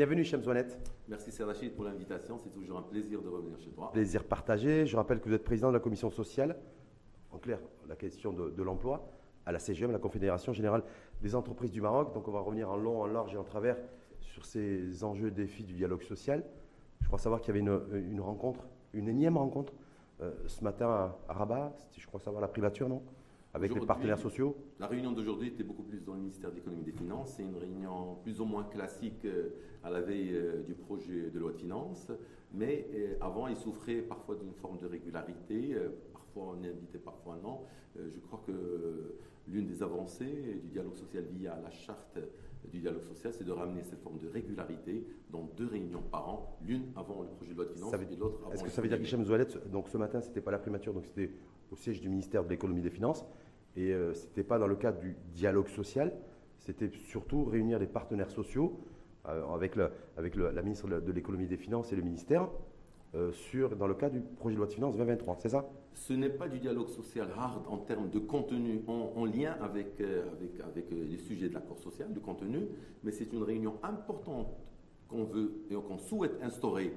Bienvenue, Chemzouanet. Merci Serdachid pour l'invitation. C'est toujours un plaisir de revenir chez toi. Plaisir partagé. Je rappelle que vous êtes président de la commission sociale. En clair, la question de, l'emploi à la CGM, la Confédération Générale des Entreprises du Maroc. Donc on va revenir en long, en large et en travers sur ces enjeux, défis du dialogue social. Je crois savoir qu'il y avait une, rencontre, une énième rencontre euh, ce matin à, Rabat. C'était, je crois savoir, la privature, non? Avec les partenaires sociaux La réunion d'aujourd'hui était beaucoup plus dans le ministère de l'économie et des finances. C'est une réunion plus ou moins classique euh, à la veille euh, du projet de loi de finances. Mais euh, avant, il souffrait parfois d'une forme de régularité. Parfois on est invité, parfois non. Je crois que l'une des avancées du dialogue social via la charte du dialogue social, c'est de ramener cette forme de régularité dans deux réunions par an, l'une avant le projet de loi de finances et l'autre avant. Est-ce que ça veut dire qu'Hichem Zoualet, donc ce matin, c'était pas la primature, donc c'était au siège du ministère de l'économie et des finances, et euh, ce n'était pas dans le cadre du dialogue social, c'était surtout réunir les partenaires sociaux euh, avec, la ministre de l'économie et des finances et le ministère euh, sur, dans le cadre du projet de loi de finances 2023, c'est ça? Ce n'est pas du dialogue social hard en termes de contenu, en, lien avec, les sujets de l'accord social, de contenu, mais c'est une réunion importante qu'on veut et qu'on souhaite instaurer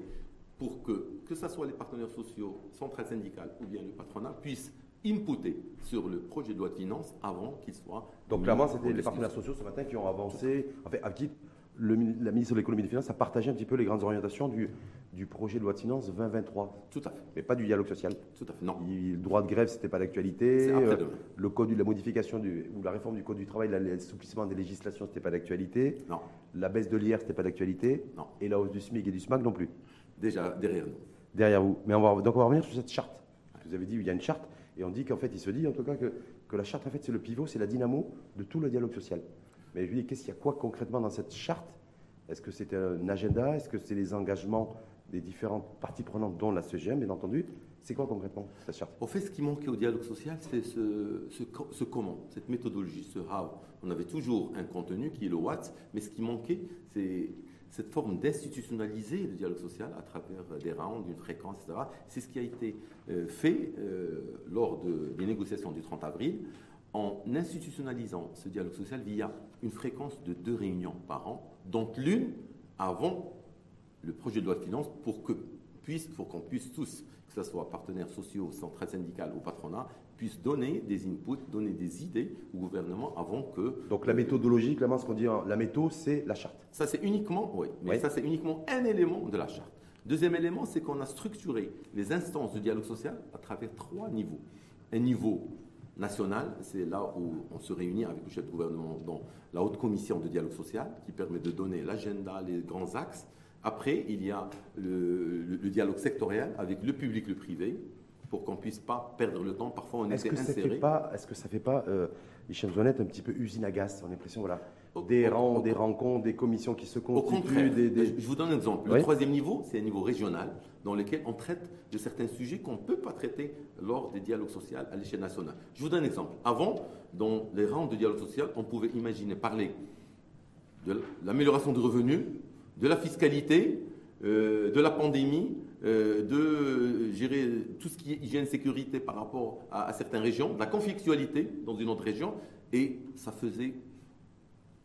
pour que, que ce soit les partenaires sociaux, centrales syndicales ou bien le patronat, puissent inputer sur le projet de loi de finances avant qu'il soit. Donc clairement, c'était les partenaires sociaux ce matin qui ont avancé, en fait, avec le, la ministre de l'économie et des finances a partagé un petit peu les grandes orientations du, du projet de loi de finances 2023. Tout à fait. Mais pas du dialogue social. Tout à fait. Non. le droit de grève, c'était pas d'actualité. Euh, le code, la modification du, ou la réforme du code du travail, l'assouplissement des législations, c'était pas d'actualité. Non. La baisse de l'IR, c'était pas d'actualité. Non. Et la hausse du SMIC et du SMAC non plus. Déjà derrière nous. Derrière vous. Mais on va, donc on va revenir sur cette charte. Vous avez dit, il y a une charte. Et on dit qu'en fait, il se dit en tout cas que, que la charte, en fait, c'est le pivot, c'est la dynamo de tout le dialogue social. Mais je lui dis, qu'est-ce qu'il y a quoi concrètement dans cette charte? Est-ce que c'est un agenda? Est-ce que c'est les engagements des différentes parties prenantes, dont la CGM, bien entendu? C'est quoi concrètement cette charte? Au fait, ce qui manquait au dialogue social, c'est ce, ce, ce, comment, cette méthodologie, ce how. On avait toujours un contenu qui est le what, mais ce qui manquait, c'est cette forme d'institutionnaliser le dialogue social à travers des rounds, une fréquence, etc. C'est ce qui a été euh, fait euh, lors des négociations du 30 avril en institutionnalisant ce dialogue social via une fréquence de deux réunions par an, dont l'une avant le projet de loi de finances pour que puisse, pour qu'on puisse tous, que ce soit partenaires sociaux, centrales syndicales ou patronat, donner des inputs, donner des idées au gouvernement avant que. Donc la méthodologie, clairement, ce qu'on dit, la méthode, c'est la charte. Ça, c'est uniquement, oui, mais ça, c'est uniquement un élément de la charte. Deuxième élément, c'est qu'on a structuré les instances de dialogue social à travers trois niveaux. Un niveau national, c'est là où on se réunit avec le chef de gouvernement dans la haute commission de dialogue social, qui permet de donner l'agenda, les grands axes. Après, il y a le, le dialogue sectoriel avec le public, le privé, pour qu'on puisse pas perdre le temps. Parfois, on est-ce que inséré. Est-ce que ça fait pas, euh, Michel Zonette, un petit peu usine à gaz On a l'impression, voilà, des rangs, des rencontres, des commissions qui se constituent. Des, Je vous donne un exemple. Le troisième niveau, c'est un niveau régional dans lequel on traite de certains sujets qu'on ne peut pas traiter lors des dialogues sociaux à l'échelle nationale. Je vous donne un exemple. Avant, dans les rangs de dialogue social, on pouvait imaginer parler de l'amélioration des revenus, de la fiscalité, euh, de la pandémie, euh, de gérer tout ce qui est hygiène, sécurité par rapport à, certaines régions, de la conflictualité dans une autre région, et ça faisait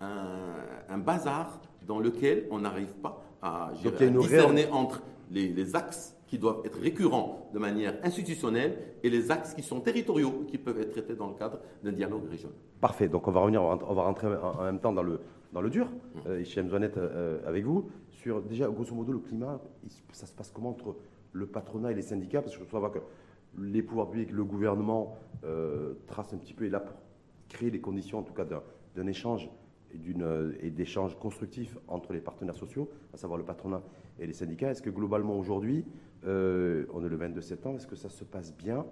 un, bazar dans lequel on n'arrive pas à, gérer, discerner entre les, axes qui doivent être récurrents de manière institutionnelle et les axes qui sont territoriaux, qui peuvent être traités dans le cadre d'un dialogue régional. Parfait, donc on va revenir, on va rentrer en, même temps dans le, dans le dur, mmh. euh, euh, avec vous déjà, grosso modo, le climat, ça se passe comment entre le patronat et les syndicats? Parce que je crois que les pouvoirs publics, le gouvernement euh, trace un petit peu, et là pour créer les conditions, en tout cas, d'un échange et d'échanges constructifs entre les partenaires sociaux, à savoir le patronat et les syndicats. Est-ce que globalement aujourd'hui, euh, on est le 22 septembre, est-ce que ça se passe bien?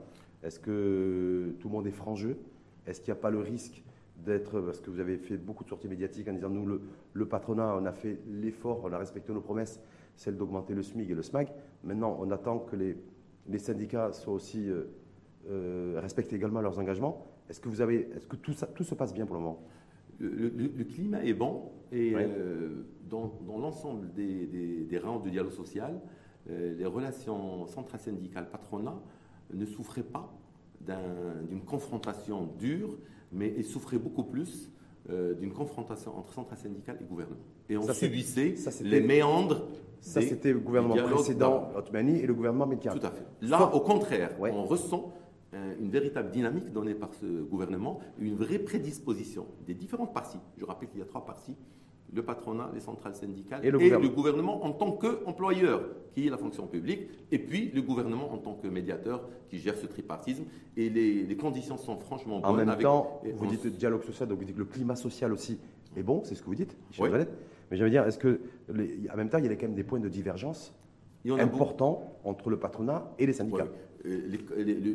Est-ce que tout le monde est franc jeu Est-ce qu'il n'y a pas le risque d'être, parce que vous avez fait beaucoup de sorties médiatiques en disant nous, le, patronat, on a fait l'effort, on a respecté nos promesses, celle d'augmenter le SMIG et le SMAG. Maintenant, on attend que les, les syndicats soient aussi euh, euh, respectent également leurs engagements. Est-ce que vous avez, est-ce que tout ça, tout se passe bien pour le moment? Le, climat est bon et euh, dans, l'ensemble des, des, rangs de dialogue social, les relations centrales syndicales patronat ne souffraient pas d'une confrontation dure mais il souffrait beaucoup plus euh, d'une confrontation entre centrale syndicale et gouvernement. Et on ça, subissait les méandres. Ça, c'était le gouvernement précédent, Otmani, et le gouvernement Métier. Tout à fait. Là, au contraire, on ressent euh, une véritable dynamique donnée par ce gouvernement, une vraie prédisposition des différentes parties. Je rappelle qu'il y a trois parties le patronat, les centrales syndicales et le, gouvernement. en tant qu'employeur, qui est la fonction publique, et puis le gouvernement en tant que médiateur qui gère ce tripartisme. Et les, conditions sont franchement bonnes. En même temps, vous dites dialogue social, donc vous dites que le climat social aussi est bon, c'est ce que vous dites, oui. Mais je veux dire, est-ce que, en même temps, il y a quand même des points de divergence importants entre le patronat et les syndicats? Euh,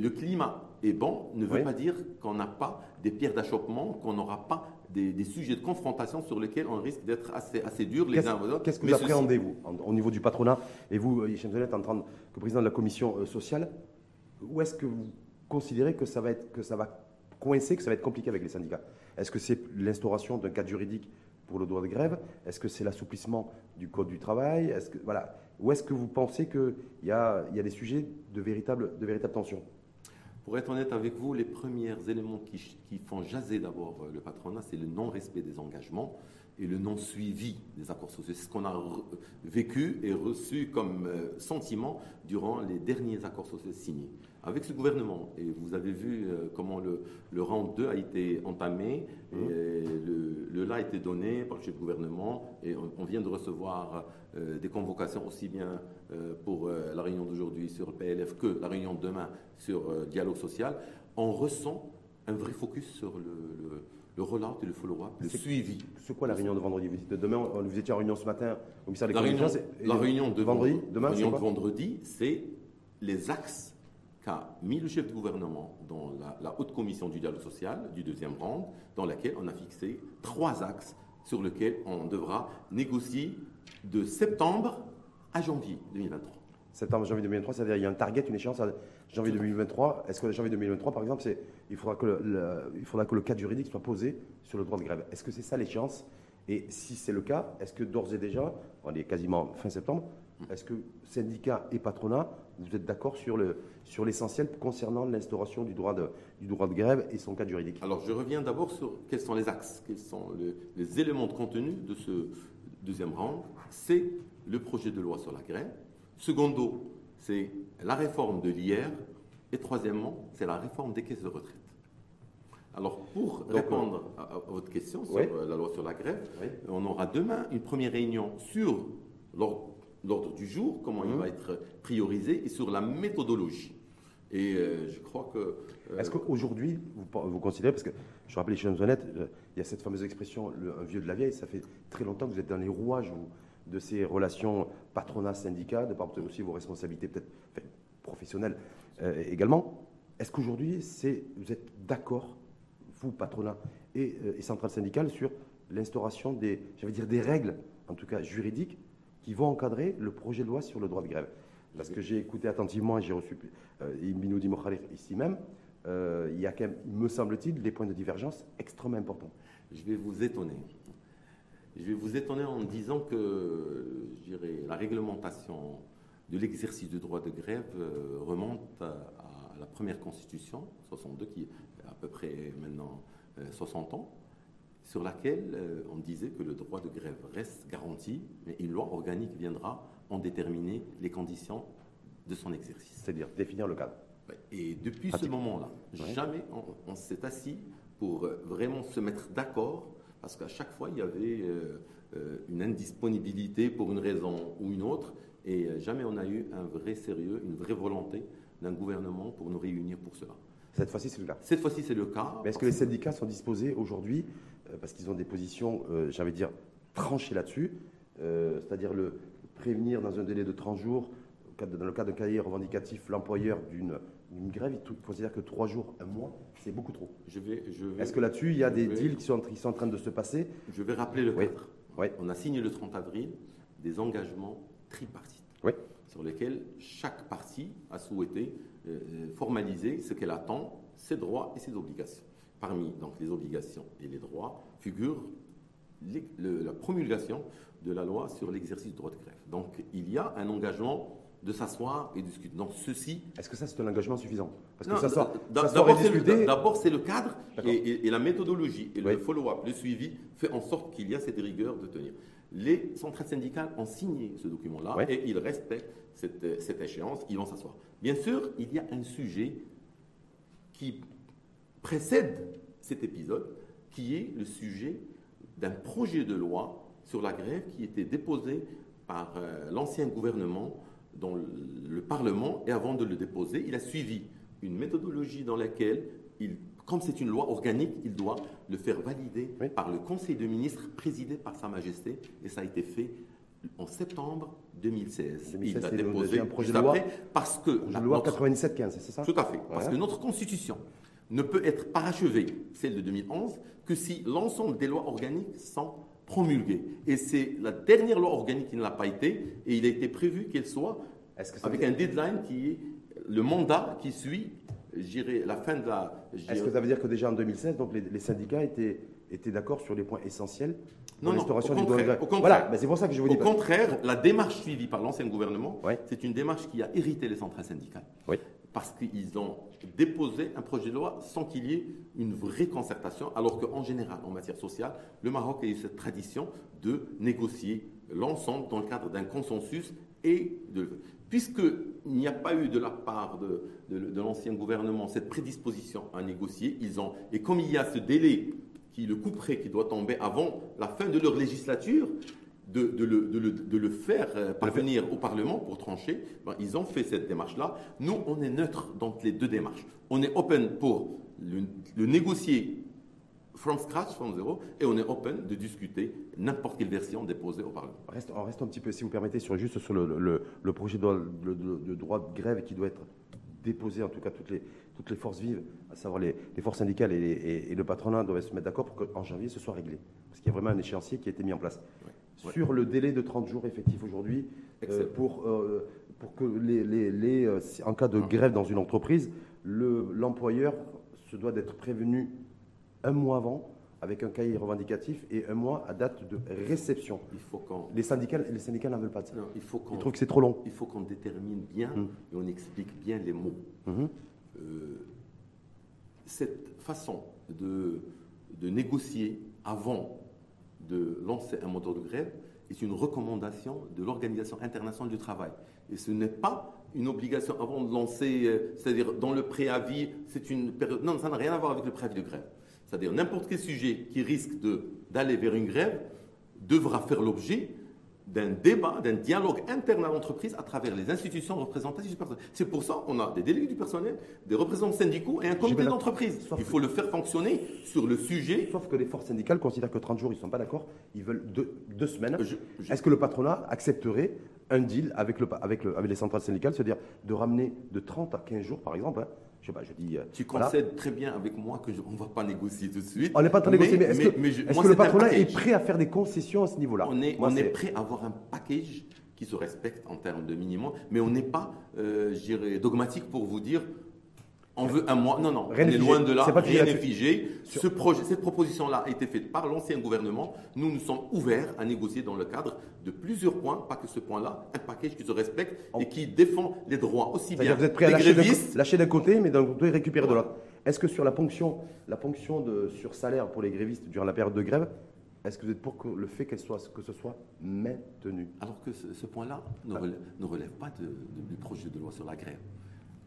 le, climat est bon ne veut pas dire qu'on n'a pas des pierres d'achoppement, qu'on n'aura pas des, sujets de confrontation sur lesquels on risque d'être assez, assez dur les uns aux autres. Qu'est-ce que vous appréhendez, vous, au niveau du patronat Et vous, Hichem Zenet, en tant que président de la commission euh, sociale, où est-ce que vous considérez que ça, va être, que ça va coincer, que ça va être compliqué avec les syndicats Est-ce que c'est l'instauration d'un cadre juridique pour le droit de grève Est-ce que c'est l'assouplissement du code du travail Est-ce que, voilà, Où est-ce que vous pensez qu'il y a, y a des sujets de véritable, de véritable tension pour être honnête avec vous, les premiers éléments qui, qui font jaser d'abord euh, le patronat, c'est le non-respect des engagements et le non-suivi des accords sociaux. C'est ce qu'on a vécu et reçu comme euh, sentiment durant les derniers accords sociaux signés. Avec ce gouvernement, et vous avez vu euh, comment le, le, rang 2 a été entamé, et mmh. le, le là a été donné par le chef de gouvernement, et on, vient de recevoir euh, des convocations aussi bien pour la réunion d'aujourd'hui sur le PLF que la réunion de demain sur le dialogue social. On ressent un vrai focus sur le le et le follow-up, le suivi. C'est quoi la réunion de vendredi? Demain, vous étiez en réunion ce matin au ministère des La réunion, la réunion de vendredi, demain, réunion de vendredi, c'est les axes qu'a mis le chef de gouvernement dans la, haute commission du dialogue social du deuxième round, dans laquelle on a fixé trois axes sur lesquels on devra négocier de septembre à janvier 2023 septembre, janvier 2023, c'est-à-dire il y a un target, une échéance à janvier 2023. Est-ce que janvier 2023, par exemple, il, faudra que le, il faudra que le cadre juridique soit posé sur le droit de grève Est-ce que c'est ça l'échéance? Et si c'est le cas, est-ce que d'ores et déjà, on est quasiment fin septembre, est-ce que syndicats et patronat, vous êtes d'accord sur, le, sur l'essentiel concernant l'instauration du droit, de, du droit de grève et son cadre juridique? Alors je reviens d'abord sur quels sont les axes, quels sont les éléments de contenu de ce deuxième rang. C'est le projet de loi sur la grève, Secondo, c'est la réforme de l'IR. Et troisièmement, c'est la réforme des caisses de retraite. Alors, pour répondre à, votre question sur euh, la loi sur la grève, on aura demain une première réunion sur l'ordre du jour, comment il mhm. va être priorisé, et sur la méthodologie. Et euh, je crois que. Euh, Est-ce qu'aujourd'hui, vous, considérez, parce que je rappelle les choses honnêtes, il y a cette fameuse expression, un vieux de la vieille, ça fait très longtemps que vous êtes dans les rouages où de ces relations patronat-syndicat, de par aussi vos responsabilités peut-être professionnelles euh, également. Est-ce qu'aujourd'hui, vous êtes d'accord, vous, patronat et, euh, et centrale syndicale, sur l'instauration des, dire, des règles, en tout cas juridiques, qui vont encadrer le projet de loi sur le droit de grève? Parce que j'ai écouté attentivement et j'ai reçu euh, Ibn ici même. Euh, il y a quand même, me semble-t-il, des points de divergence extrêmement importants. Je vais vous étonner. Je vais vous étonner en disant que la réglementation de l'exercice du droit de grève euh, remonte à, la première constitution, 62, qui a à peu près maintenant 60 euh, ans, sur laquelle euh, on disait que le droit de grève reste garanti, mais une loi organique viendra en déterminer les conditions de son exercice. C'est-à-dire définir le cadre. Et depuis ce moment-là, jamais on s'est assis pour vraiment se mettre d'accord parce qu'à chaque fois, il y avait euh, euh, une indisponibilité pour une raison ou une autre, et euh, jamais on a eu un vrai sérieux, une vraie volonté d'un gouvernement pour nous réunir pour cela. Cette fois-ci, c'est le cas. Cette fois-ci, c'est le cas. Mais est-ce que les syndicats sont disposés aujourd'hui, parce qu'ils ont des positions, j'avais dire, tranchées là-dessus, c'est-à-dire le prévenir dans un délai de 30 jours, dans le cas d'un cahier revendicatif, l'employeur d'une une grève, il considère que trois jours, un mois, c'est beaucoup trop. Je vais, je Est-ce que là-dessus, il y a des deals qui sont, en train de se passer? Je vais rappeler le cadre. Oui. On a signé le 30 avril des engagements tripartites sur lesquels chaque partie a souhaité euh, formaliser ce qu'elle attend, ses droits et ses obligations. Parmi donc, les obligations et les droits figure la promulgation de la loi sur l'exercice du droit de grève. Donc il y a un engagement de s'asseoir et discuter. Donc ceci. Est-ce que ça c'est un engagement suffisant? Parce que D'abord c'est le cadre et, la méthodologie et le follow-up, le suivi fait en sorte qu'il y a cette rigueur de tenir. Les centrales syndicales ont signé ce document-là et ils respectent cette, cette échéance, ils vont s'asseoir. Bien sûr, il y a un sujet qui précède cet épisode, qui est le sujet d'un projet de loi sur la grève qui était déposé par euh, l'ancien gouvernement dans le, Parlement et avant de le déposer, il a suivi une méthodologie dans laquelle, il, comme c'est une loi organique, il doit le faire valider par le Conseil de ministres présidé par Sa Majesté et ça a été fait en septembre 2016. il a déposé un projet de loi. parce que la loi 97-15, c'est ça? Tout à fait, parce que notre constitution ne peut être parachevée, celle de 2011, que si l'ensemble des lois organiques sont promulguées. Et c'est la dernière loi organique qui ne l'a pas été, et il a été prévu qu'elle soit avec un deadline qui est le mandat qui suit, la fin de la. Est-ce que ça veut dire que déjà en 2016, donc les, syndicats étaient, étaient d'accord sur les points essentiels non, non, au contraire, au contraire, voilà, c'est pour ça que je vous dis. Au contraire, la démarche suivie par l'ancien gouvernement, c'est une démarche qui a hérité les centrales syndicales. Oui parce qu'ils ont déposé un projet de loi sans qu'il y ait une vraie concertation, alors qu'en général, en matière sociale, le Maroc a eu cette tradition de négocier l'ensemble dans le cadre d'un consensus et de... Puisqu'il n'y a pas eu de la part de, de, l'ancien gouvernement cette prédisposition à négocier, ils ont... Et comme il y a ce délai qui le couperait, qui doit tomber avant la fin de leur législature, de, le, faire euh, parvenir au Parlement pour trancher, ben, ils ont fait cette démarche-là. Nous, on est neutre dans les deux démarches. On est open pour le, négocier from scratch, from zero, et on est open de discuter n'importe quelle version déposée au Parlement. on reste un petit peu, si vous permettez, sur, juste sur le, projet de, droit de grève qui doit être déposé, en tout cas toutes les, toutes les forces vives, à savoir les, forces syndicales et, le patronat doivent se mettre d'accord pour qu'en janvier ce soit réglé. Parce qu'il y a vraiment un échéancier qui a été mis en place sur le délai de 30 jours effectif aujourd'hui euh, pour, euh, pour que les, les, euh, en cas de ah. grève dans une entreprise, l'employeur se doit d'être prévenu un mois avant avec un cahier revendicatif et un mois à date de réception. Il faut les syndicats, les syndicats n'en veulent pas de ça. il faut Ils trouvent que c'est trop long. Il faut qu'on détermine bien hum. et on explique bien les mots. Hum. cette façon de, de négocier avant de lancer un moteur de grève est une recommandation de l'Organisation internationale du travail. Et ce n'est pas une obligation avant de lancer, euh, c'est-à-dire dans le préavis, c'est une période. Non, ça n'a rien à voir avec le préavis de grève. C'est-à-dire n'importe quel sujet qui risque d'aller vers une grève devra faire l'objet d'un débat, d'un dialogue interne à l'entreprise à travers les institutions représentatives du personnel. C'est pour ça qu'on a des délégués du personnel, des représentants syndicaux et un comité d'entreprise. Il faut le faire fonctionner sur le sujet. Sauf que les forces syndicales considèrent que 30 jours, ils ne sont pas d'accord, ils veulent deux, semaines. Est-ce que le patronat accepterait un deal avec, le, avec, avec les centrales syndicales, c'est-à-dire de ramener de 30 à 15 jours, par exemple, hein, je sais pas, je dis. Euh, tu concèdes très bien avec moi qu'on ne va pas négocier tout de suite. On n'est pas en train de négocier, mais est-ce que, le patronat est prêt à faire des concessions à ce niveau-là? On, est, on est, prêt à avoir un package qui se respecte en termes de minimum, mais on n'est pas, euh, je dirais, dogmatique pour vous dire on veut un mois. Non, non, on est loin de là. rien n'est figé. Ce projet, cette proposition-là a été faite par l'ancien gouvernement. Nous nous sommes ouverts à négocier dans le cadre de plusieurs points, pas que ce point-là, un package qui se respecte et qui défend les droits aussi bien vous êtes prêt à lâcher d'un côté, mais d'un côté récupérer de l'autre. Est-ce que sur la ponction, la ponction de, sur salaire pour les grévistes durant la période de grève, est-ce que vous êtes pour que le fait qu'elle soit, que ce soit maintenu? Alors que ce, point-là ne, relève, pas du projet de loi sur la grève.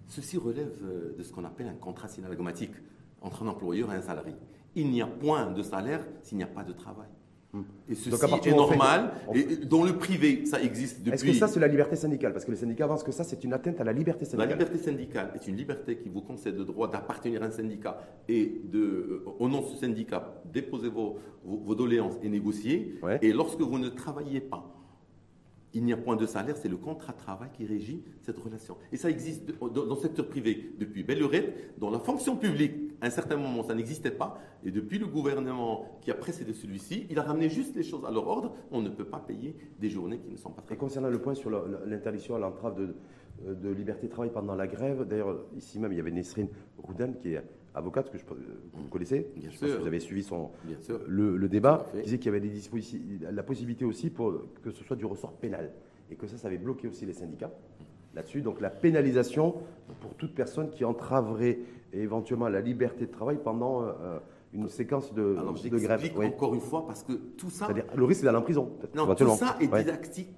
Ceci relève euh, de ce qu'on appelle un contrat synalagmatique entre un employeur et un salarié. Il n'y a point de salaire s'il n'y a pas de travail. Hmm. Et ceci est normal. Et dans le privé, ça existe depuis. Est-ce que ça, c'est la liberté syndicale? Parce que les syndicats avancent que ça, c'est une atteinte à la liberté syndicale. La liberté syndicale est une liberté qui vous concède le droit d'appartenir à un syndicat et, de, euh, au nom de ce syndicat, déposer vos, vos, doléances et négocier. Et lorsque vous ne travaillez pas il n'y a point de salaire, c'est le contrat de travail qui régit cette relation. Et ça existe dans le secteur privé depuis belle lurette. Dans la fonction publique, à un certain moment, ça n'existait pas. Et depuis le gouvernement qui a précédé celui-ci, il a ramené juste les choses à leur ordre. On ne peut pas payer des journées qui ne sont pas très. Et concernant le point sur l'interdiction à l'entrave de, de, liberté de travail pendant la grève, d'ailleurs, ici même, il y avait Nesrine Rouden qui est avocate que, je, vous connaissez. Bien sûr. que vous avez suivi son, le, débat. Qui disait qu'il y avait des la possibilité aussi pour que ce soit du ressort pénal. Et que ça, ça avait bloqué aussi les syndicats. là-dessus. Donc la pénalisation pour toute personne qui entraverait éventuellement la liberté de travail pendant euh, une séquence de, Alors, de grève. encore une fois parce que tout ça, C'est-à-dire, le risque, c'est d'aller en prison. non, tout ça est Ouais. didactique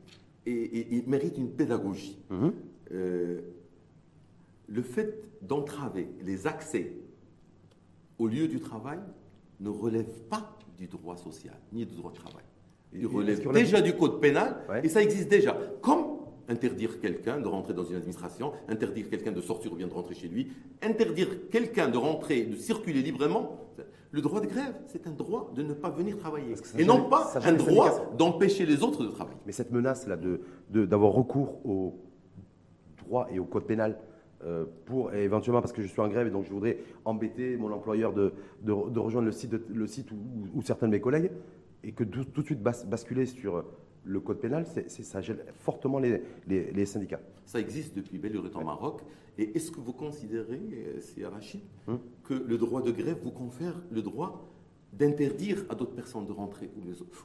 et, et- et mérite une pédagogie. Mhm. Euh, le fait d'entraver les accès au lieu du travail ne relève pas du droit social ni du droit du travail. Il relève déjà du code pénal Ouais. et ça existe déjà. Comme interdire quelqu'un de rentrer dans une administration, interdire quelqu'un de sortir ou bien de rentrer chez lui, interdire quelqu'un de rentrer, de circuler librement. Le droit de grève, c'est un droit de ne pas venir travailler. Et non pas un droit d'empêcher les autres de travailler. Mais cette menace-là de, de- d'avoir recours au droit et au code pénal euh, pour et éventuellement parce que je suis en grève et donc je voudrais embêter mon employeur de, de- de rejoindre le site, de- le site ou, ou certains de mes collègues et que tout, tout de suite bas- basculer sur le code pénal, c'est, c'est- ça gêne fortement les, les- les syndicats. Ça existe depuis belle lurette en Maroc. Et est-ce que vous considérez, euh, c'est Rachid, Hum. que le droit de grève vous confère le droit d'interdire à d'autres personnes de rentrer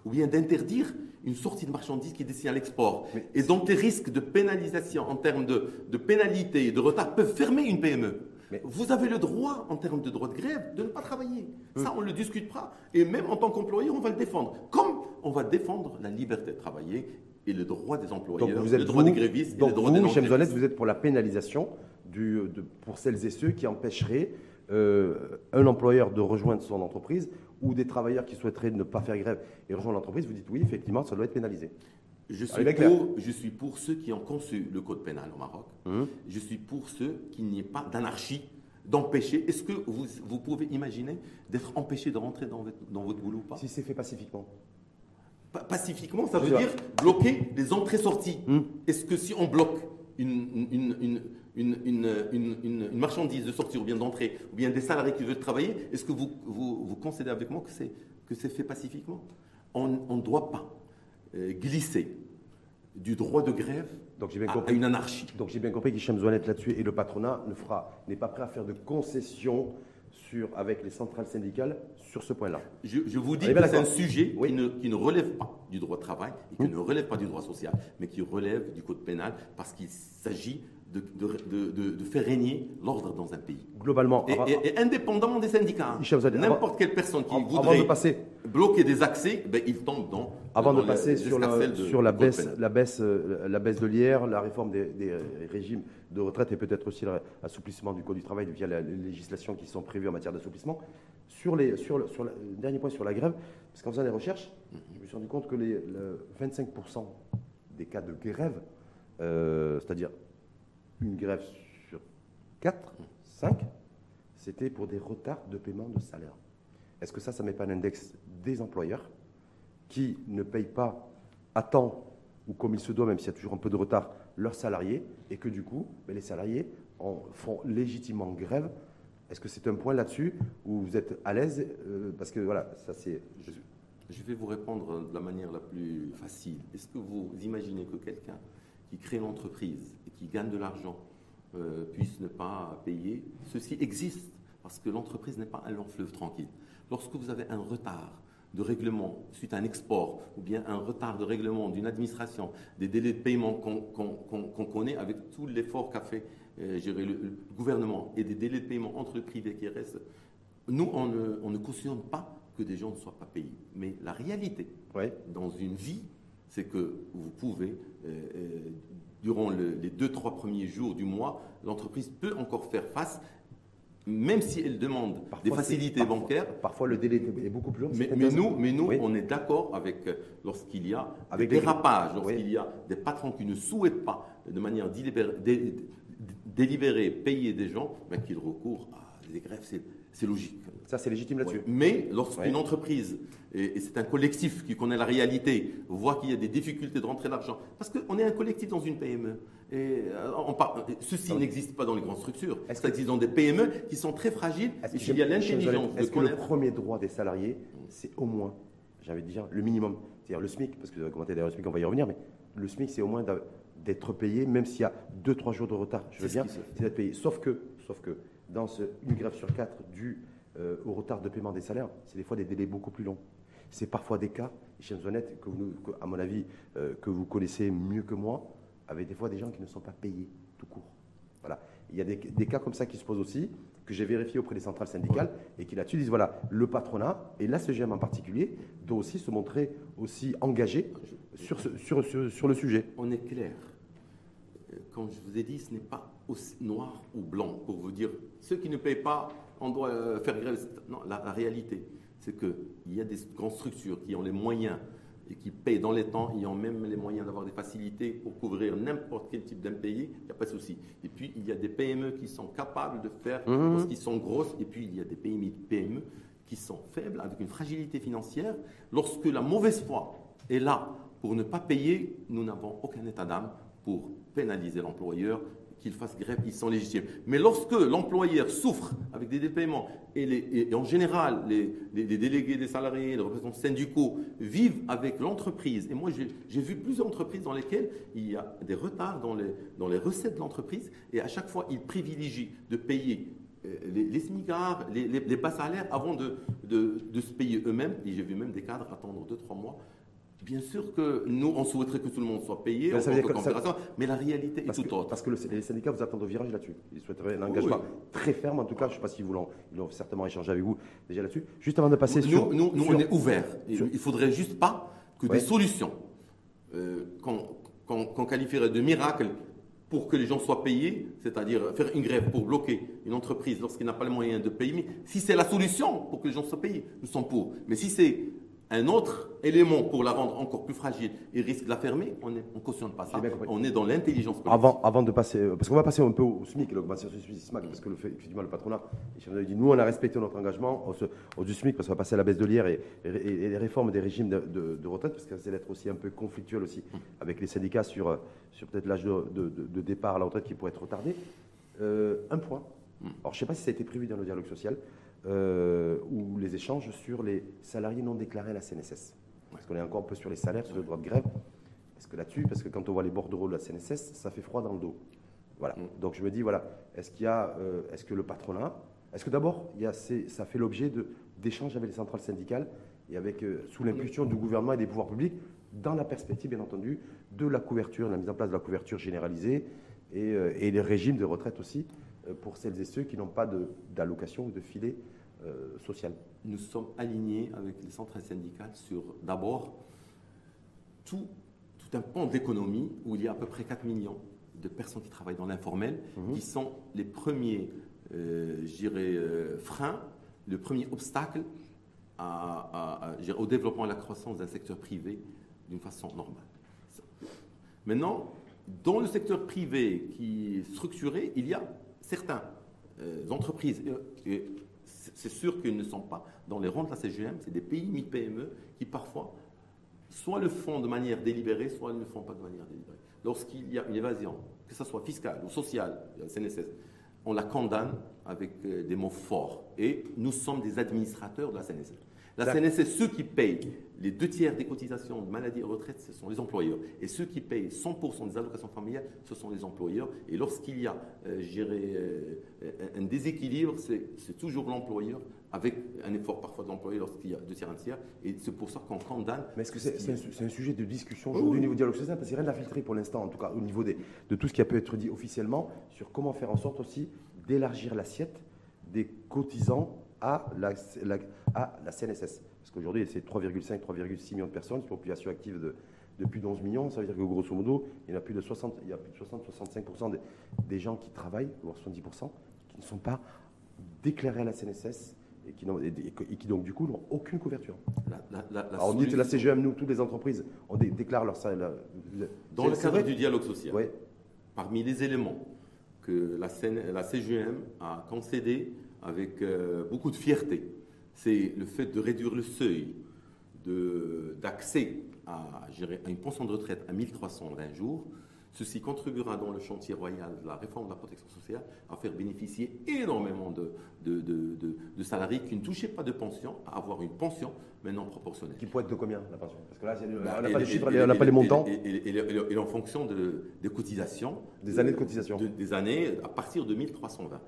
ou, bien d'interdire une sortie de marchandises qui est destinée à l'export Mais- Et donc les risques de pénalisation en termes de, de pénalité et de retard peuvent fermer une PME. Mais- Vous avez le droit, en termes de droit de grève, de ne pas travailler. Ça, on ne le discute pas. Et même en tant qu'employeur, on va le défendre. Comme on va défendre la liberté de travailler et le droit des Donc employeurs, vous êtes le droit vous- des grévistes et donc le droit vous, des Michel. Zonette, vous êtes pour la pénalisation du, de- pour celles et ceux qui empêcheraient euh, un employeur de rejoindre son entreprise ou des travailleurs qui souhaiteraient ne pas faire grève et rejoindre l'entreprise. Vous dites oui, effectivement, ça doit être pénalisé. Je Allez, suis, pour, je suis pour ceux qui ont conçu le code pénal au Maroc. Hum. Je suis pour ceux qu'il n'y ait pas d'anarchie, d'empêcher. Est-ce que vous, vous pouvez imaginer d'être empêché de rentrer dans votre, dans votre boulot ou pas? Si c'est fait pacifiquement. Pa- Pacifiquement, ça Je veut dire bloquer les entrées-sorties. Hum. Est-ce que si on bloque une, une, une, une, une, une- une- une marchandise de sortie ou bien d'entrée, ou bien des salariés qui veulent travailler, est-ce que vous, vous, vous concédez avec moi que c'est, que c'est fait pacifiquement? On ne doit pas euh, glisser du droit de grève Donc j'ai bien à, une anarchie. Donc j'ai bien compris qu'Hichem Zouanet là-dessus et le patronat ne fera, n'est pas prêt à faire de concessions sur, avec les centrales syndicales sur ce point-là. Je, je vous dis que c'est un sujet Oui. qui, ne, qui ne relève pas du droit de travail et qui Hum. ne relève pas du droit social, mais qui relève du code pénal parce qu'il s'agit de, de- de- de- faire régner l'ordre dans un pays. Globalement, Et, avant, et- et indépendamment des syndicats, hein. N'importe quelle personne qui avant- voudrait de passer, bloquer des accès, ben, il tombe dans. avant dans de passer les sur, la, sur la, baisse, la, baisse, euh, la baisse de l'IR, la réforme des, des régimes de retraite et peut-être aussi l'assouplissement du Code du travail via la- les législations qui sont prévues en matière d'assouplissement. Sur, les, sur, le, sur le dernier point sur la grève, parce qu'en faisant des recherches, je me suis rendu compte que les, le 25% des cas de grève, euh, c'est-à-dire une grève sur 4, 5, c'était pour des retards de paiement de salaire. Est-ce que ça, ça ne met pas l'index des employeurs qui ne payent pas à temps ou comme il se doit, même s'il y a toujours un peu de retard, leurs salariés, et que du coup, ben, les salariés en font légitimement grève? Est-ce que c'est un point là-dessus où vous êtes à l'aise euh, Parce que voilà, ça c'est. Je vais vous répondre de la manière la plus facile. Est-ce que vous imaginez que quelqu'un qui crée une entreprise et qui gagne de l'argent euh, puisse ne pas payer Ceci existe parce que l'entreprise n'est pas un long fleuve tranquille. Lorsque vous avez un retard de règlement suite à un export ou bien un retard de règlement d'une administration, des délais de paiement qu'on connaît avec tout l'effort qu'a fait euh, le, le gouvernement et des délais de paiement entre le privé qui restent, nous, on ne, on ne cautionne pas que des gens ne soient pas payés. Mais la réalité, Ouais. dans une vie, c'est que vous pouvez, euh, euh, durant le- les deux, trois premiers jours du mois, l'entreprise peut encore faire face, même si elle demande des facilités parfois- bancaires. Parfois, le délai est beaucoup plus long. Mais, mais nous, mais nous Oui. on est d'accord avec euh, lorsqu'il y a Avec des les- dérapages, lorsqu'il Oui. y a des patrons qui ne souhaitent pas, de manière délibérée, dé- délibérée payer des gens, ben, qu'ils recourent à des grèves, c'est logique. Ça, c'est légitime là-dessus. Ouais. Mais lorsqu'une Ouais. entreprise, et, et c'est un collectif qui connaît la réalité, voit qu'il y a des difficultés de rentrer l'argent, parce qu'on est un collectif dans une PME. Et euh, on parle- ceci n'existe pas dans les grandes structures. Est-ce Ça que- existe dans des PME qui sont très fragiles. Est-ce Et s'il y a l'intelligence Est-ce que le premier droit des salariés, c'est au moins, de dire, le minimum C'est-à-dire le SMIC, parce que vous avez commenté d'ailleurs le SMIC, on va y revenir, mais le SMIC, c'est au moins d'être payé, même s'il y a 2-3 jours de retard, je veux fait. c'est d'être payé. Sauf que, sauf que dans ce- une grève sur 4 due euh, au retard de paiement des salaires, c'est des fois des délais beaucoup plus longs. C'est parfois des cas, Hichem Zouanet, que vous, que, à mon avis, euh, que vous connaissez mieux que moi, avec des fois des gens qui ne sont pas payés. tout court. Voilà. Il y a des, cas comme ça qui se posent aussi, que j'ai vérifié auprès des centrales syndicales, et qui là-dessus disent, voilà, le patronat, et la CGM en particulier, doit aussi se montrer aussi engagé sur, sur, sur, le sujet. On est clair. Quand je vous ai dit, ce n'est pas aussi noir ou blanc, pour vous dire, ceux qui ne payent pas, on doit euh, faire grève. Non, la, la réalité, c'est qu'il y a des grandes structures qui ont les moyens et qui payent dans les temps, ayant même les moyens d'avoir des facilités pour couvrir n'importe quel type d'impayé, il n'y a pas de souci. Et puis, il y a des PME qui sont capables de faire, mmh. parce qu'ils sont grosses, et puis il y a des PME qui sont faibles, avec une fragilité financière. Lorsque la mauvaise foi est là pour ne pas payer, nous n'avons aucun état d'âme pour pénaliser l'employeur qu'ils fassent grève, ils sont légitimes. Mais lorsque l'employeur souffre avec des dépaiements, et, en général, les, délégués des salariés, les représentants syndicaux vivent avec l'entreprise, et moi j'ai vu plusieurs entreprises dans lesquelles il y a des retards dans les, les recettes de l'entreprise, et à chaque fois ils privilégient de payer euh, les, les smicards, les, bas salaires avant de se payer eux-mêmes. Et j'ai vu même des cadres attendre 2-3 mois Bien sûr que nous, on souhaiterait que tout le monde soit payé, mais la réalité est tout autre. Parce que les syndicats vous attendent au virage là-dessus. Ils souhaiteraient un engagement très ferme, en tout cas. Je ne sais pas si vous l'ont, ils ont certainement échangé avec vous déjà là-dessus. Juste avant de passer nous, sur. Nous, nous on est ouverts. Il ne faudrait juste pas que des solutions euh, qu'on qualifierait de miracles pour que les gens soient payés, c'est-à-dire faire une grève pour bloquer une entreprise lorsqu'il n'a pas les moyens de payer. Mais si c'est la solution pour que les gens soient payés, nous sommes pour. Mais si c'est un autre élément pour la rendre encore plus fragile et risque de la fermer, on ne cautionne pas ça. On est dans l'intelligence Avant, avant de passer, euh, parce qu'on va passer un peu au SMIC, l'augmentation du SMIC, parce que le fait, effectivement, le patronat, il dit, nous, on a respecté notre engagement au, du SMIC, parce qu'on va passer à la baisse de l'IR et, les réformes des régimes de, retraite, parce que ça d'être aussi un peu conflictuel aussi avec les syndicats sur, euh, sur peut-être l'âge de, départ à la retraite qui pourrait être retardé. Euh, un point. Alors, je ne sais pas si ça a été prévu dans le dialogue social. Euh, ou les échanges sur les salariés non déclarés à la CNSS. Parce qu'on est encore un peu sur les salaires, sur le droit de grève. Est-ce que là-dessus, parce que quand on voit les bordereaux de la CNSS, ça fait froid dans le dos. Voilà. Mm. Donc je me dis, voilà, est-ce qu'il y a, euh, est-ce que le patronat, est-ce que d'abord, il y a ça fait l'objet d'échanges avec les centrales syndicales et avec, euh, sous l'impulsion du gouvernement et des pouvoirs publics, dans la perspective, bien entendu, de la couverture, de la mise en place de la couverture généralisée et, et les régimes de retraite aussi, pour celles et ceux qui n'ont pas d'allocation ou de filet euh, social. Nous sommes alignés avec les centrales syndicales sur d'abord tout, tout, un pan d'économie où il y a à peu près 4 millions de personnes qui travaillent dans l'informel, mhm. qui sont les premiers, euh, euh, freins, le premier obstacle à, au développement et à la croissance d'un secteur privé d'une façon normale. Maintenant, dans le secteur privé qui est structuré, il y a certaines entreprises, et c'est sûr qu'ils ne sont pas dans les rangs de la CGM, c'est des pays mi-PME qui parfois soit le font de manière délibérée, soit ne le font pas de manière délibérée. Lorsqu'il y a une évasion, que ce soit fiscale ou sociale, la CNSS, on la condamne avec euh, des mots forts. Et nous sommes des administrateurs de la CNSS. La CNSS, ceux qui payent les deux tiers des cotisations de maladie et retraite, ce sont les employeurs. Et ceux qui payent 100% des allocations familiales, ce sont les employeurs. Et lorsqu'il y a, euh, euh, un déséquilibre, c'est toujours l'employeur, avec un effort parfois de l'employeur lorsqu'il y a deux tiers, un tiers. Et c'est pour ça qu'on condamne. Mais est-ce que c'est un, sujet de discussion aujourd'hui au niveau du dialogue social? Parce qu'il n'y a rien à filtrer pour l'instant, en tout cas au niveau des, de tout ce qui a pu être dit officiellement, sur comment faire en sorte aussi d'élargir l'assiette des cotisants à la, à la CNSS. Parce qu'aujourd'hui, c'est 3,5, 3,6 millions de personnes, une population active de, de plus de 11 millions. Ça veut dire que grosso modo, il y a plus de 60, il y a plus de 60, 65% des, gens qui travaillent, voire 70%, qui ne sont pas déclarés à la CNSS et qui, et qui donc du coup n'ont aucune couverture. La, la, la, on dit la CGM, nous, toutes les entreprises, on déclare leur salaire. Dans le cadre du dialogue social, parmi les éléments que la, la CGM a concédé avec euh, beaucoup de fierté, c'est le fait de réduire le seuil d'accès à, à, une pension de retraite à 1320 jours. Ceci contribuera dans le chantier royal de la réforme de la protection sociale à faire bénéficier énormément de, de, salariés qui ne touchaient pas de pension à avoir une pension maintenant proportionnelle. Qui pourrait être de combien la pension? Parce que là, on n'a pas les chiffres, on n'a pas les montants. Et, en fonction des cotisations. Des années de cotisation. des années à partir de 1320.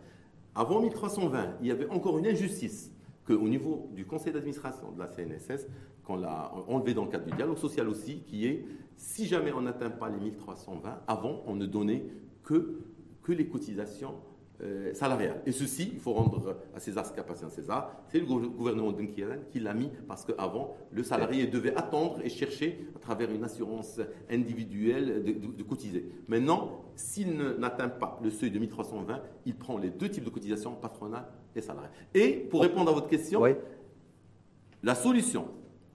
Avant 1320, il y avait encore une injustice qu'au niveau du conseil d'administration de la CNSS, qu'on l'a enlevé dans le cadre du dialogue social aussi, qui est si jamais on n'atteint pas les 1320, avant, on ne donnait que que les cotisations euh, salariales. Et ceci, il faut rendre à César ce qu'appartient à César. C'est le gouvernement d'Unkiran qui l'a mis parce qu'avant, le salarié devait attendre et chercher à travers une assurance individuelle de, cotiser. Maintenant, s'il n'atteint pas le seuil de 1320, il prend les deux types de cotisations, patronales et salariales. Et pour répondre à votre question, la solution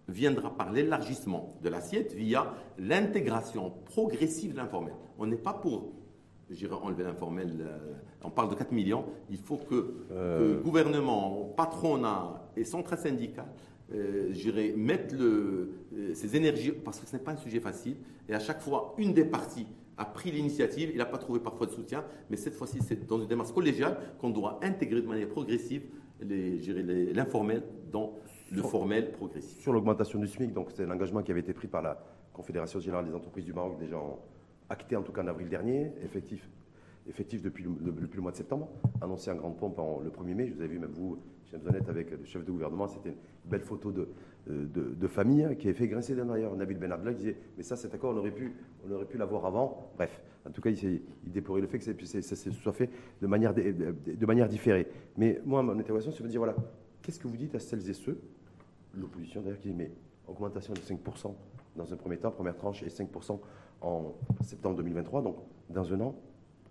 viendra par l'élargissement de l'assiette via l'intégration progressive de l'informel. On n'est pas pour j'irai enlever l'informel, euh, on parle de 4 millions, il faut que, euh... que gouvernement, patronat et centrales syndicales euh, j'irai mettre le, euh, énergies, parce que ce n'est pas un sujet facile, et à chaque fois, une des parties a pris l'initiative, il n'a pas trouvé parfois de soutien, mais cette fois-ci, c'est dans une démarche collégiale qu'on doit intégrer de manière progressive l'informel dans le formel progressif. Sur l'augmentation du SMIC, donc c'est l'engagement qui avait été pris par la Confédération générale des entreprises du Maroc déjà acté en tout cas en avril dernier, effectif, effectif depuis, le, mois de septembre, annoncé en grande pompe le 1er mai. Je vous avez vu, même vous, James Honnête, avec le chef de gouvernement, c'était une belle photo de, de, de famille hein, qui avait fait grincer d'un ailleurs. Nabil Ben Abdallah disait Mais ça, cet accord, on aurait pu, l'avoir avant. Bref, en tout cas, il, il déplorait le fait que ça soit fait de manière, de, différée. Mais moi, mon interrogation, c'est de dire voilà, qu'est-ce que vous dites à celles et ceux, l'opposition d'ailleurs, qui dit Mais augmentation de 5% dans un premier temps, première tranche, et 5% en septembre 2023, donc dans un an,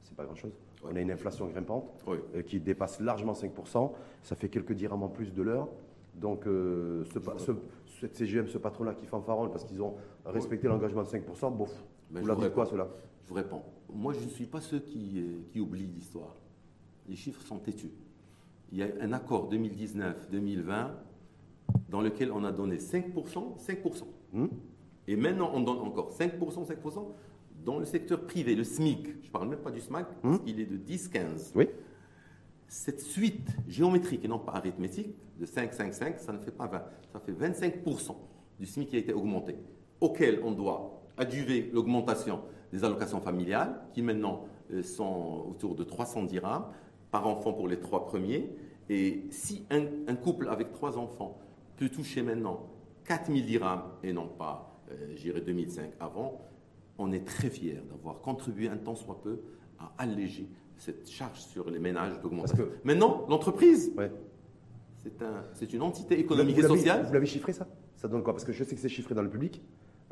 c'est pas grand-chose. On a une inflation grimpante euh, qui dépasse largement 5%. Ça fait quelques dirhams en plus de l'heure. Donc, euh, ce, cette CGM, ce patron-là qui fanfaronne parce qu'ils ont respecté l'engagement de 5%, bof. vous leur dites quoi, cela Je vous réponds. Moi, je ne suis pas ceux qui, euh, qui oublient l'histoire. Les chiffres sont têtus. Il y a un accord 2019-2020 dans lequel on a donné 5%, 5%. Et maintenant, on donne encore 5%, 5% dans le secteur privé, le SMIC. Je ne parle même pas du SMAC, parce hum. qu'il est de 10-15. Oui. Cette suite géométrique et non pas arithmétique de 5, 5, 5, ça ne fait pas 20. Ça fait 25% du SMIC qui a été augmenté, auquel on doit adjuver l'augmentation des allocations familiales, qui maintenant euh, sont autour de 300 dirhams par enfant pour les trois premiers. Et si un, un couple avec trois enfants peut toucher maintenant 4000 dirhams et non pas euh, j'irai 2005 avant, on est très fiers d'avoir contribué un temps soit peu à alléger cette charge sur les ménages d'augmentation. Que... Maintenant, l'entreprise, c'est une entité économique et sociale. Vous l'avez chiffré ça? Ça donne quoi? Parce que je sais que c'est chiffré dans le public,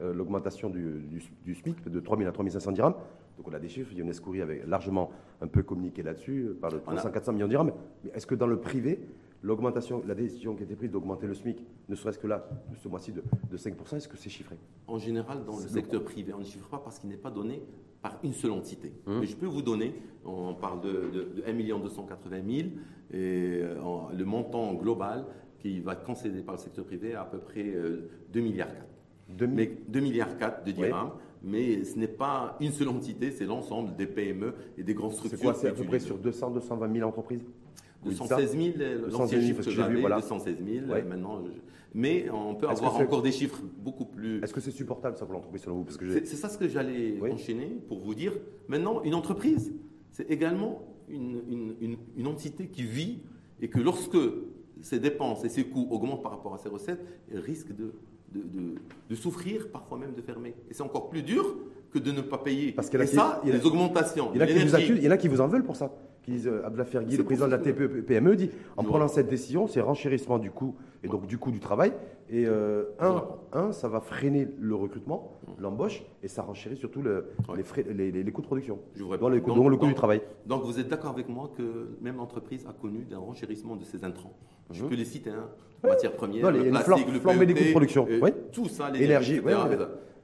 euh, l'augmentation du, du, SMIC de 3 000 à 3 500 dirhams. Donc on a des chiffres, Younes Kouri avait largement un peu communiqué là-dessus, par le 300 400 millions de dirhams. Mais est-ce que dans le privé, l'augmentation, la décision qui a été prise d'augmenter le SMIC, ne serait-ce que là, ce mois-ci, de, 5%, est-ce que c'est chiffré? En général, dans le secteur privé, on ne chiffre pas parce qu'il n'est pas donné par une seule entité. Hum. Mais je peux vous donner, on parle de, 1 280 000, et euh, le montant global qui va être concédé par le secteur privé à à peu près 2 milliards 4. 2, mais 2 milliards 4 de dirhams. Mais ce n'est pas une seule entité, c'est l'ensemble des PME et des grandes structures. C'est quoi C'est à peu près sur 200, 220 000 entreprises? 216 000, l'ancien chiffre que j'avais, voilà. 216 000, maintenant. Mais on peut avoir encore des chiffres beaucoup plus. Est-ce que c'est supportable ça pour l'entreprise selon vous? C'est ça ce que j'allais enchaîner pour vous dire. Maintenant, une entreprise, c'est également une, une, une, entité qui vit et que lorsque ses dépenses et ses coûts augmentent par rapport à ses recettes, elle risque de, de, de, de souffrir, parfois même de fermer. Et c'est encore plus dur que de ne pas payer. Parce et ça, il y a des augmentations. Il y, il y en a qui vous en veulent pour ça qui disent, euh, Abdallah Fergui, le président de la TPE-PME, dit en prenant cette décision, c'est renchérissement du coût et donc du coût du travail. Et euh, un, un, ça va freiner le recrutement, l'embauche, et ça renchérit surtout le, les, frais, les, les, coûts de production, Je donc, donc, le coût du travail. Donc vous êtes d'accord avec moi que même l'entreprise a connu un renchérissement de ses intrants. Je mhm. peux les citer, hein, matières premières, le plastique, le PET, des coûts de production, oui. tout ça, l'énergie,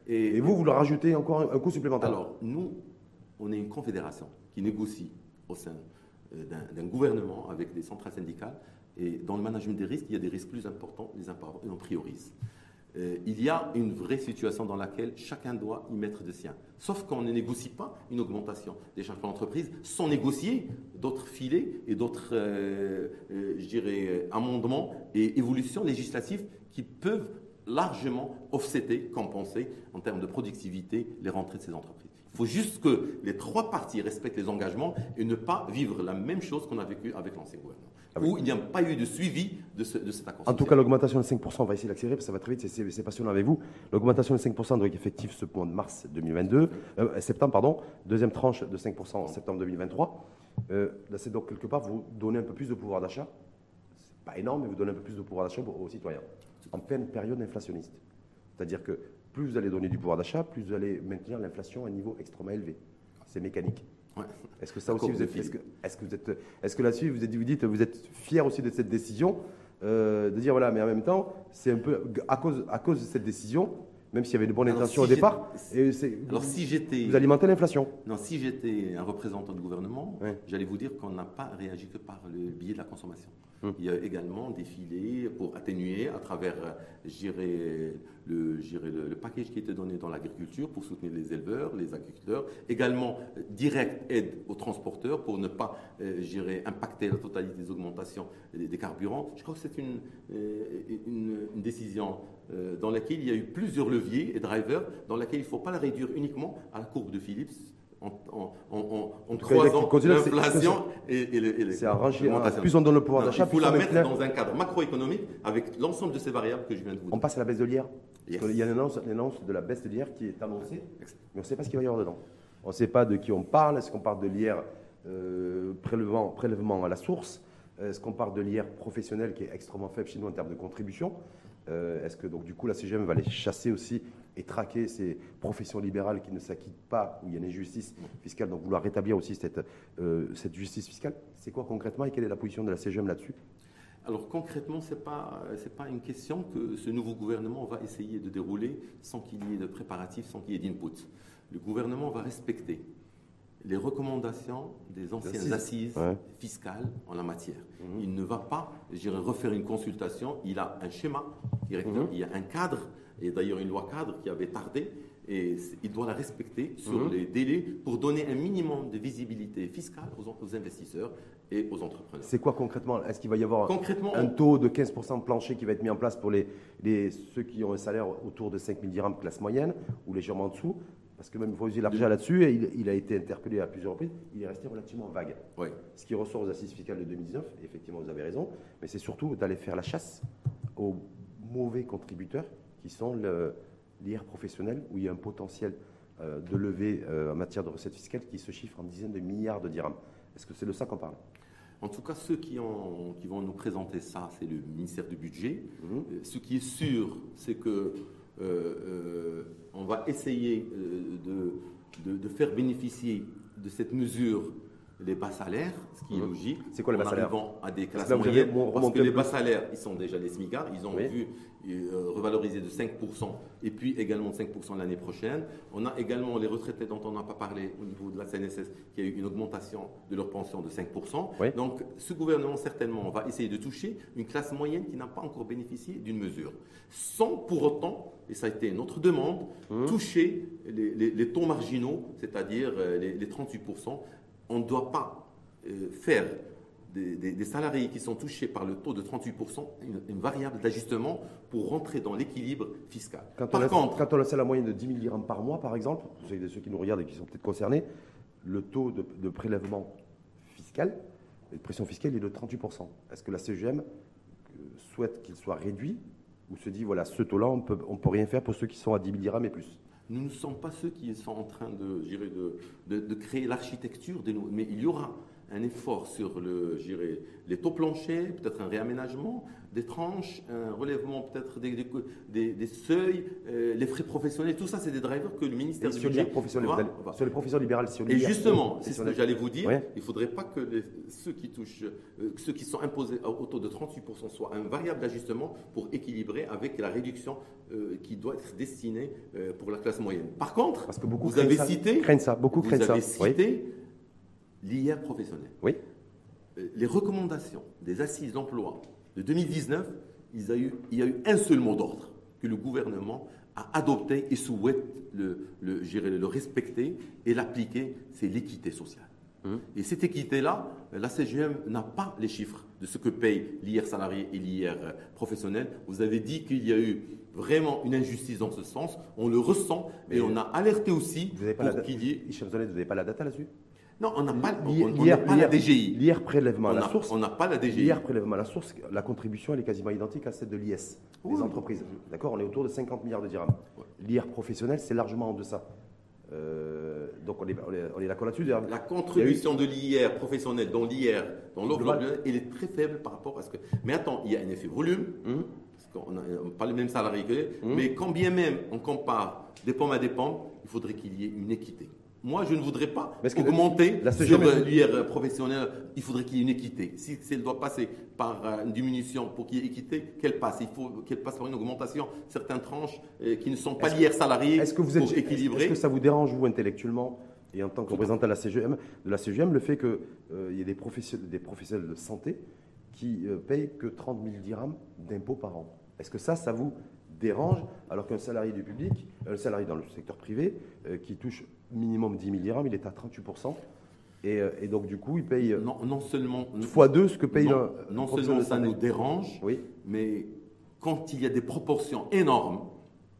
et, et, vous, vous leur rajoutez encore un coût supplémentaire. Alors, nous, on est une confédération qui négocie au sein euh, d'un gouvernement avec des centrales syndicales. Et dans le management des risques, il y a des risques plus importants, les et on priorise. Euh, il y a une vraie situation dans laquelle chacun doit y mettre de sien. Sauf qu'on ne négocie pas une augmentation des charges pour l'entreprise sans négocier d'autres filets et d'autres, euh, je dirais, amendements et évolutions législatives qui peuvent largement offsetter, compenser en termes de productivité les rentrées de ces entreprises. Il faut juste que les trois parties respectent les engagements et ne pas vivre la même chose qu'on a vécu avec l'ancien gouvernement. Ah où il n'y a pas eu de suivi de, cet accord. En tout cas, l'augmentation de 5%, on va essayer d'accélérer parce que ça va très vite, c'est passionnant avec vous. L'augmentation de 5% doit être effective ce mois de mars 2022, euh, septembre, pardon, deuxième tranche de 5% en septembre 2023. Euh, là, c'est donc quelque part vous donner un peu plus de pouvoir d'achat. C'est pas énorme, mais vous donnez un peu plus de pouvoir d'achat aux citoyens en pleine période inflationniste. C'est-à-dire que plus vous allez donner du pouvoir d'achat, plus vous allez maintenir l'inflation à un niveau extrêmement élevé. C'est mécanique. Est-ce que ça aussi, vous êtes, est-ce que, est-ce que, vous êtes, est-ce que là-dessus, vous, êtes, vous dites, vous êtes fier aussi de cette décision, euh, de dire voilà, mais en même temps, c'est un peu à cause, à cause de cette décision, même s'il y avait de bonnes intentions au départ. Et alors si j'étais, vous alimentez l'inflation. Non, si j'étais un représentant du gouvernement, j'allais vous dire qu'on n'a pas réagi que par le biais de la consommation. Hum. Il y a également des filets pour atténuer à travers, le, le, le, package qui était donné dans l'agriculture pour soutenir les éleveurs, les agriculteurs. Également, direct aide aux transporteurs pour ne pas euh, impacter la totalité des augmentations des, carburants. Je crois que c'est une, euh, une, décision euh, dans laquelle il y a eu plusieurs leviers et drivers, dans laquelle il ne faut pas la réduire uniquement à la courbe de Phillips en, croisant l'inflation et, les, C'est. Plus on donne le pouvoir d'achat, plus Il faut la mettre dans un cadre macroéconomique avec l'ensemble de ces variables que je viens de vous dire. On passe à la baisse de l'IR? Il y a une annonce, de la baisse de l'IR qui est annoncée, mais on ne sait pas ce qu'il va y avoir dedans. On ne sait pas de qui on parle. Est-ce qu'on parle de l'IR euh, prélèvement, prélèvement à la source? Est-ce qu'on parle de l'IR professionnel qui est extrêmement faible chez nous en termes de contribution? Euh, Est-ce que donc du coup la CGM va les chasser aussi et traquer ces professions libérales qui ne s'acquittent pas, où il y a une injustice fiscale, donc vouloir rétablir aussi cette, euh, cette justice fiscale? C'est quoi concrètement et quelle est la position de la CGM là-dessus? Alors concrètement, ce n'est pas, pas une question que ce nouveau gouvernement va essayer de dérouler sans qu'il y ait de préparatifs, sans qu'il y ait d'input. Le gouvernement va respecter les recommandations des anciennes assises, fiscales en la matière. Mhm. Il ne va pas, j'irai refaire une consultation, il a un schéma mhm. il y a un cadre et d'ailleurs une loi cadre qui avait tardé, et il doit la respecter sur mhm. les délais pour donner un minimum de visibilité fiscale aux, investisseurs et aux entrepreneurs. C'est quoi concrètement? Est-ce qu'il va y avoir un taux de 15% de plancher qui va être mis en place pour les, ceux qui ont un salaire autour de 5 000 dirhams classe moyenne ou légèrement en dessous? Parce que même il user l'argent là-dessus, et il, a été interpellé à plusieurs reprises, il est resté relativement vague. Oui. Ce qui ressort aux assises fiscales de 2019, effectivement vous avez raison, mais c'est surtout d'aller faire la chasse aux mauvais contributeurs qui sont l'IR professionnel, où il y a un potentiel euh, de levée euh, en matière de recettes fiscales qui se chiffre en dizaines de milliards de dirhams. Est-ce que c'est de ça qu'on parle? En tout cas, ceux qui, ont, qui, vont nous présenter ça, c'est le ministère du Budget. Mhm. Euh, ce qui est sûr, c'est que on va essayer de, de, de, faire bénéficier de cette mesure les bas salaires, ce qui est mhm. logique. C'est quoi les bas salaires à des classes moyennes, parce que les bas salaires, ils sont déjà les smicards, ils ont vu euh, revalorisé de 5%, et puis également de 5% l'année prochaine. On a également les retraités dont on n'a pas parlé au niveau de la CNSS, qui a eu une augmentation de leur pension de 5%. Donc ce gouvernement, certainement, va essayer de toucher une classe moyenne qui n'a pas encore bénéficié d'une mesure, sans pour autant, et ça a été notre demande, mmh. toucher les, taux marginaux, c'est-à-dire euh, les 38% on ne doit pas euh, faire des, salariés qui sont touchés par le taux de 38% une, variable d'ajustement pour rentrer dans l'équilibre fiscal. Quand, par on contre, quand on a la moyenne de 10 000 dirhams par mois, par exemple, vous savez, ceux qui nous regardent et qui sont peut-être concernés, le taux de, prélèvement fiscal, de pression fiscale est de 38%. Est-ce que la CGM euh, souhaite qu'il soit réduit ou se dit, voilà, ce taux-là, on ne peut rien faire pour ceux qui sont à 10 000 dirhams et plus? Nous ne sommes pas ceux qui sont en train de, créer l'architecture des mais il y aura un effort sur le, les taux planchers, peut-être un réaménagement des tranches, un relèvement peut-être des, des, seuils, euh, les frais professionnels, tout ça, c'est des drivers que le ministère du budget professionnel, sur les professions libérales, sur Et justement, c'est ce que j'allais vous dire, il ne faudrait pas que ceux qui touchent, euh, ceux qui sont imposés au taux de 38% soient un variable d'ajustement pour équilibrer avec la réduction euh, qui doit être destinée pour la classe moyenne. Par contre, Parce que beaucoup vous avez cité, craignent ça, beaucoup vous avez cité l'IR professionnel. Oui. Les recommandations des assises d'emploi de 2019, il y a eu, il y a eu un seul mot d'ordre que le gouvernement a adopté et souhaite le, le, le respecter et l'appliquer, c'est l'équité sociale. Hum. Et cette équité-là, la CGM n'a pas les chiffres de ce que paye l'IR salarié et l'IR professionnel. Vous avez dit qu'il y a eu vraiment une injustice dans ce sens. On le ressent et on a alerté aussi vous pour qu'il y ait... vous n'avez pas la data là-dessus? Non, on n'a pas, on, la DGI. L'IR prélèvement à la source. On n'a pas la DGI. L'IR prélèvement à la source, la contribution elle est quasiment identique à celle de l'IS, des entreprises. D'accord On est autour de 50 milliards de dirhams. L'IR professionnel, c'est largement en deçà. Euh, donc on est, on est, d'accord là-dessus. La contribution de l'IR professionnel dans l'IR, dans l'offre, elle est très faible par rapport à ce que. Mais attends, il y a un effet volume. Hum. Parce qu'on n'a pas les mêmes salariés que hum. Mais quand bien même on compare des pommes à des pommes, il faudrait qu'il y ait une équité. Moi, je ne voudrais pas augmenter la sur l'IR professionnel. Il faudrait qu'il y ait une équité. Si, elle doit passer par euh, une diminution pour qu'il y ait équité, qu'elle passe. Il faut qu'elle passe par une augmentation. Certaines tranches euh, qui ne sont pas l'IR salarié est-ce que vous êtes, Est-ce que ça vous dérange, vous, intellectuellement et en tant que représentant de la CGM, de la CGM, le fait qu'il euh, y ait des professionnels, des professionnels de santé qui payent que 30 000 dirhams d'impôts par an. Est-ce que ça, ça vous dérange, alors qu'un salarié du public, un salarié dans le secteur privé, qui touche minimum 10 000 dirhams, il est à 38%. Euh, et, donc, du coup, il paye non, non seulement fois deux ce que paye non, non seulement ça nous dérange, oui. mais quand il y a des proportions énormes,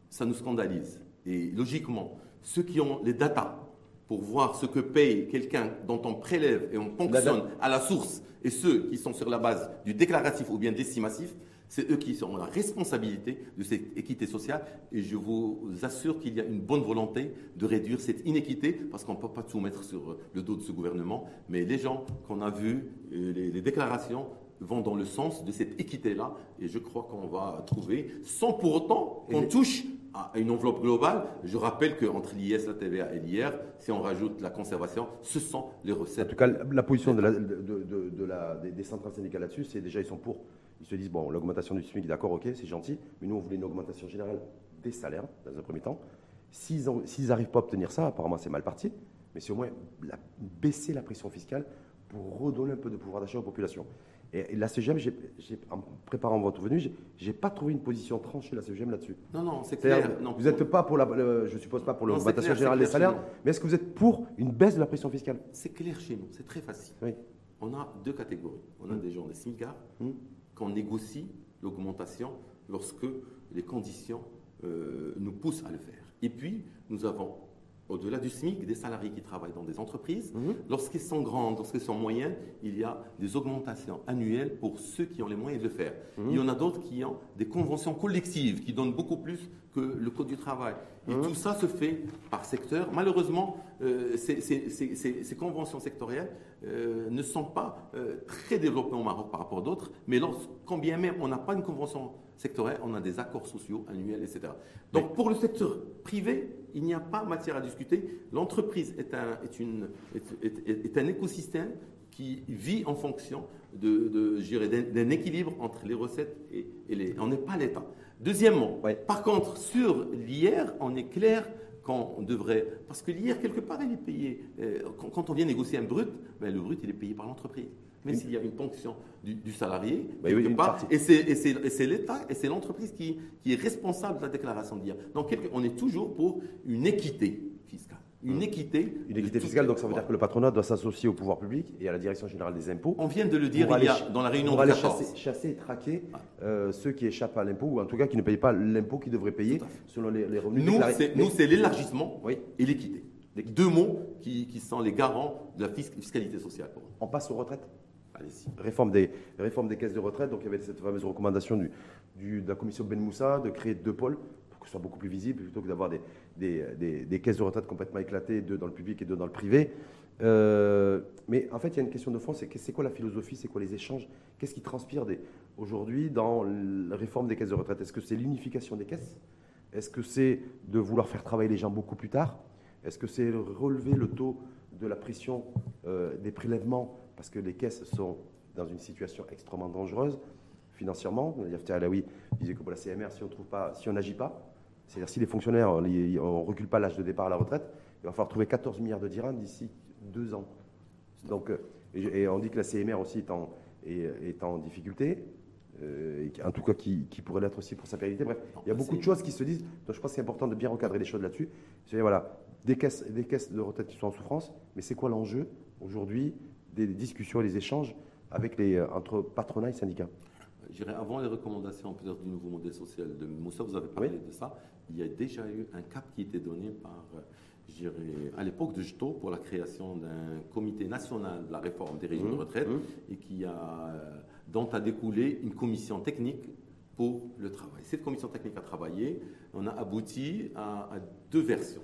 ça nous scandalise. Et logiquement, ceux qui ont les datas pour voir ce que paye quelqu'un dont on prélève et on ponctionne à la source, et ceux qui sont sur la base du déclaratif ou bien d'estimatif, c'est eux qui ont la responsabilité de cette équité sociale et je vous assure qu'il y a une bonne volonté de réduire cette inéquité parce qu'on ne peut pas tout mettre sur le dos de ce gouvernement. Mais les gens qu'on a vus, euh, les, déclarations vont dans le sens de cette équité-là et je crois qu'on va trouver, sans pour autant qu'on touche à une enveloppe globale. Je rappelle qu'entre l'IS, la TVA et l'IR, si on rajoute la conservation, ce sont les recettes. En tout cas, la position de la, des, centrales syndicales là-dessus, c'est déjà ils sont pour ils se disent, bon, l'augmentation du SMIC, d'accord, ok, c'est gentil, mais nous, on voulait une augmentation générale des salaires, dans un premier temps. S'ils n'arrivent pas à obtenir ça, apparemment, c'est mal parti, mais c'est au moins baisser la pression fiscale pour redonner un peu de pouvoir d'achat aux populations. Et, la CGM, en préparant votre venue, je n'ai pas trouvé une position tranchée, la CGM, là-dessus. Non, non, c'est clair. vous n'êtes pas pour la, je suppose pas pour l'augmentation générale des salaires, mais est-ce que vous êtes pour une baisse de la pression fiscale? C'est clair chez nous, c'est très facile. Oui. On a deux catégories. On a mmh. des gens des SMICAR, mmh qu'on négocie l'augmentation lorsque les conditions euh, nous poussent à le faire. Et puis, nous avons, au-delà du SMIC, des salariés qui travaillent dans des entreprises. Mhm. Lorsqu'ils sont grandes, lorsqu'ils sont moyennes, il y a des augmentations annuelles pour ceux qui ont les moyens de le faire. Mhm. Il y en a d'autres qui ont des conventions collectives qui donnent beaucoup plus que le Code du travail. Et mhm. tout ça se fait par secteur. Malheureusement, euh, ces, conventions sectorielles euh, ne sont pas euh, très développées au Maroc par rapport à d'autres, mais quand bien même on n'a pas une convention sectorielle, on a des accords sociaux annuels, etc. Donc pour le secteur privé, il n'y a pas matière à discuter. L'entreprise est un, est, une, est, un écosystème qui vit en fonction de, d'un équilibre entre les recettes et, et les... On n'est pas l'État. Deuxièmement, par contre, sur l'IR, on est clair qu'on devrait. Parce que l'IR, quelque part, il est payé. Euh, quand on vient négocier un brut, ben, le brut, il est payé par l'entreprise. Mais s'il y a une ponction du, salarié, ben et c'est l'État et c'est l'entreprise qui, qui, est responsable de la déclaration d'IR. Donc, on est toujours pour une équité fiscale une mmh. équité. Une équité fiscale, donc ça veut dire que le patronat doit s'associer au pouvoir public et à la direction générale des impôts. On vient de le dire il y a, dans la réunion de aller chasser, chasser, et traquer euh, ceux qui échappent à l'impôt, ou en tout cas qui ne payent pas l'impôt qu'ils devraient payer selon les, revenus nous, Nous, c'est l'élargissement et l'équité. Deux mots qui, sont les garants de la fiscalité sociale. On passe aux retraites? Réforme des, réforme des caisses de retraite. Donc il y avait cette fameuse recommandation de la commission Ben Moussa de créer deux pôles que ce soit beaucoup plus visible, plutôt que d'avoir des, des, caisses de retraite complètement éclatées, deux dans le public et deux dans le privé. Euh, mais en fait, il y a une question de fond, c'est quoi la philosophie, c'est quoi les échanges? Qu'est-ce qui transpire aujourd'hui dans la réforme des caisses de retraite? Est-ce que c'est l'unification des caisses? Est-ce que c'est de vouloir faire travailler les gens beaucoup plus tard? Est-ce que c'est relever le taux de la pression euh, des prélèvements Parce que les caisses sont dans une situation extrêmement dangereuse financièrement. Yafta Alaoui disait que pour la CMR, si on n'agit pas, c'est-à-dire si les fonctionnaires, on ne recule pas l'âge de départ à la retraite, il va falloir trouver 14 milliards de dirhams d'ici deux ans. Donc, euh, et, on dit que la CMR aussi est en, est, en difficulté, euh, en tout cas qui, pourrait l'être aussi pour sa pérennité. Bref, il y a beaucoup de choses qui se disent. Donc je pense que c'est important de bien recadrer les choses là-dessus. C'est voilà, des caisses, des caisses de retraite qui sont en souffrance, mais c'est quoi l'enjeu aujourd'hui des discussions et des échanges avec les, euh, entre patronat et syndicats dirais, avant les recommandations peut-être du nouveau modèle social de Moussa, vous avez parlé de ça, il y a déjà eu un cap qui était donné par, dirais, à l'époque de Jeto pour la création d'un comité national de la réforme des régimes de mmh. retraite mmh. et qui a, dont a découlé une commission technique pour le travail. Cette commission technique a travaillé, on a abouti à deux versions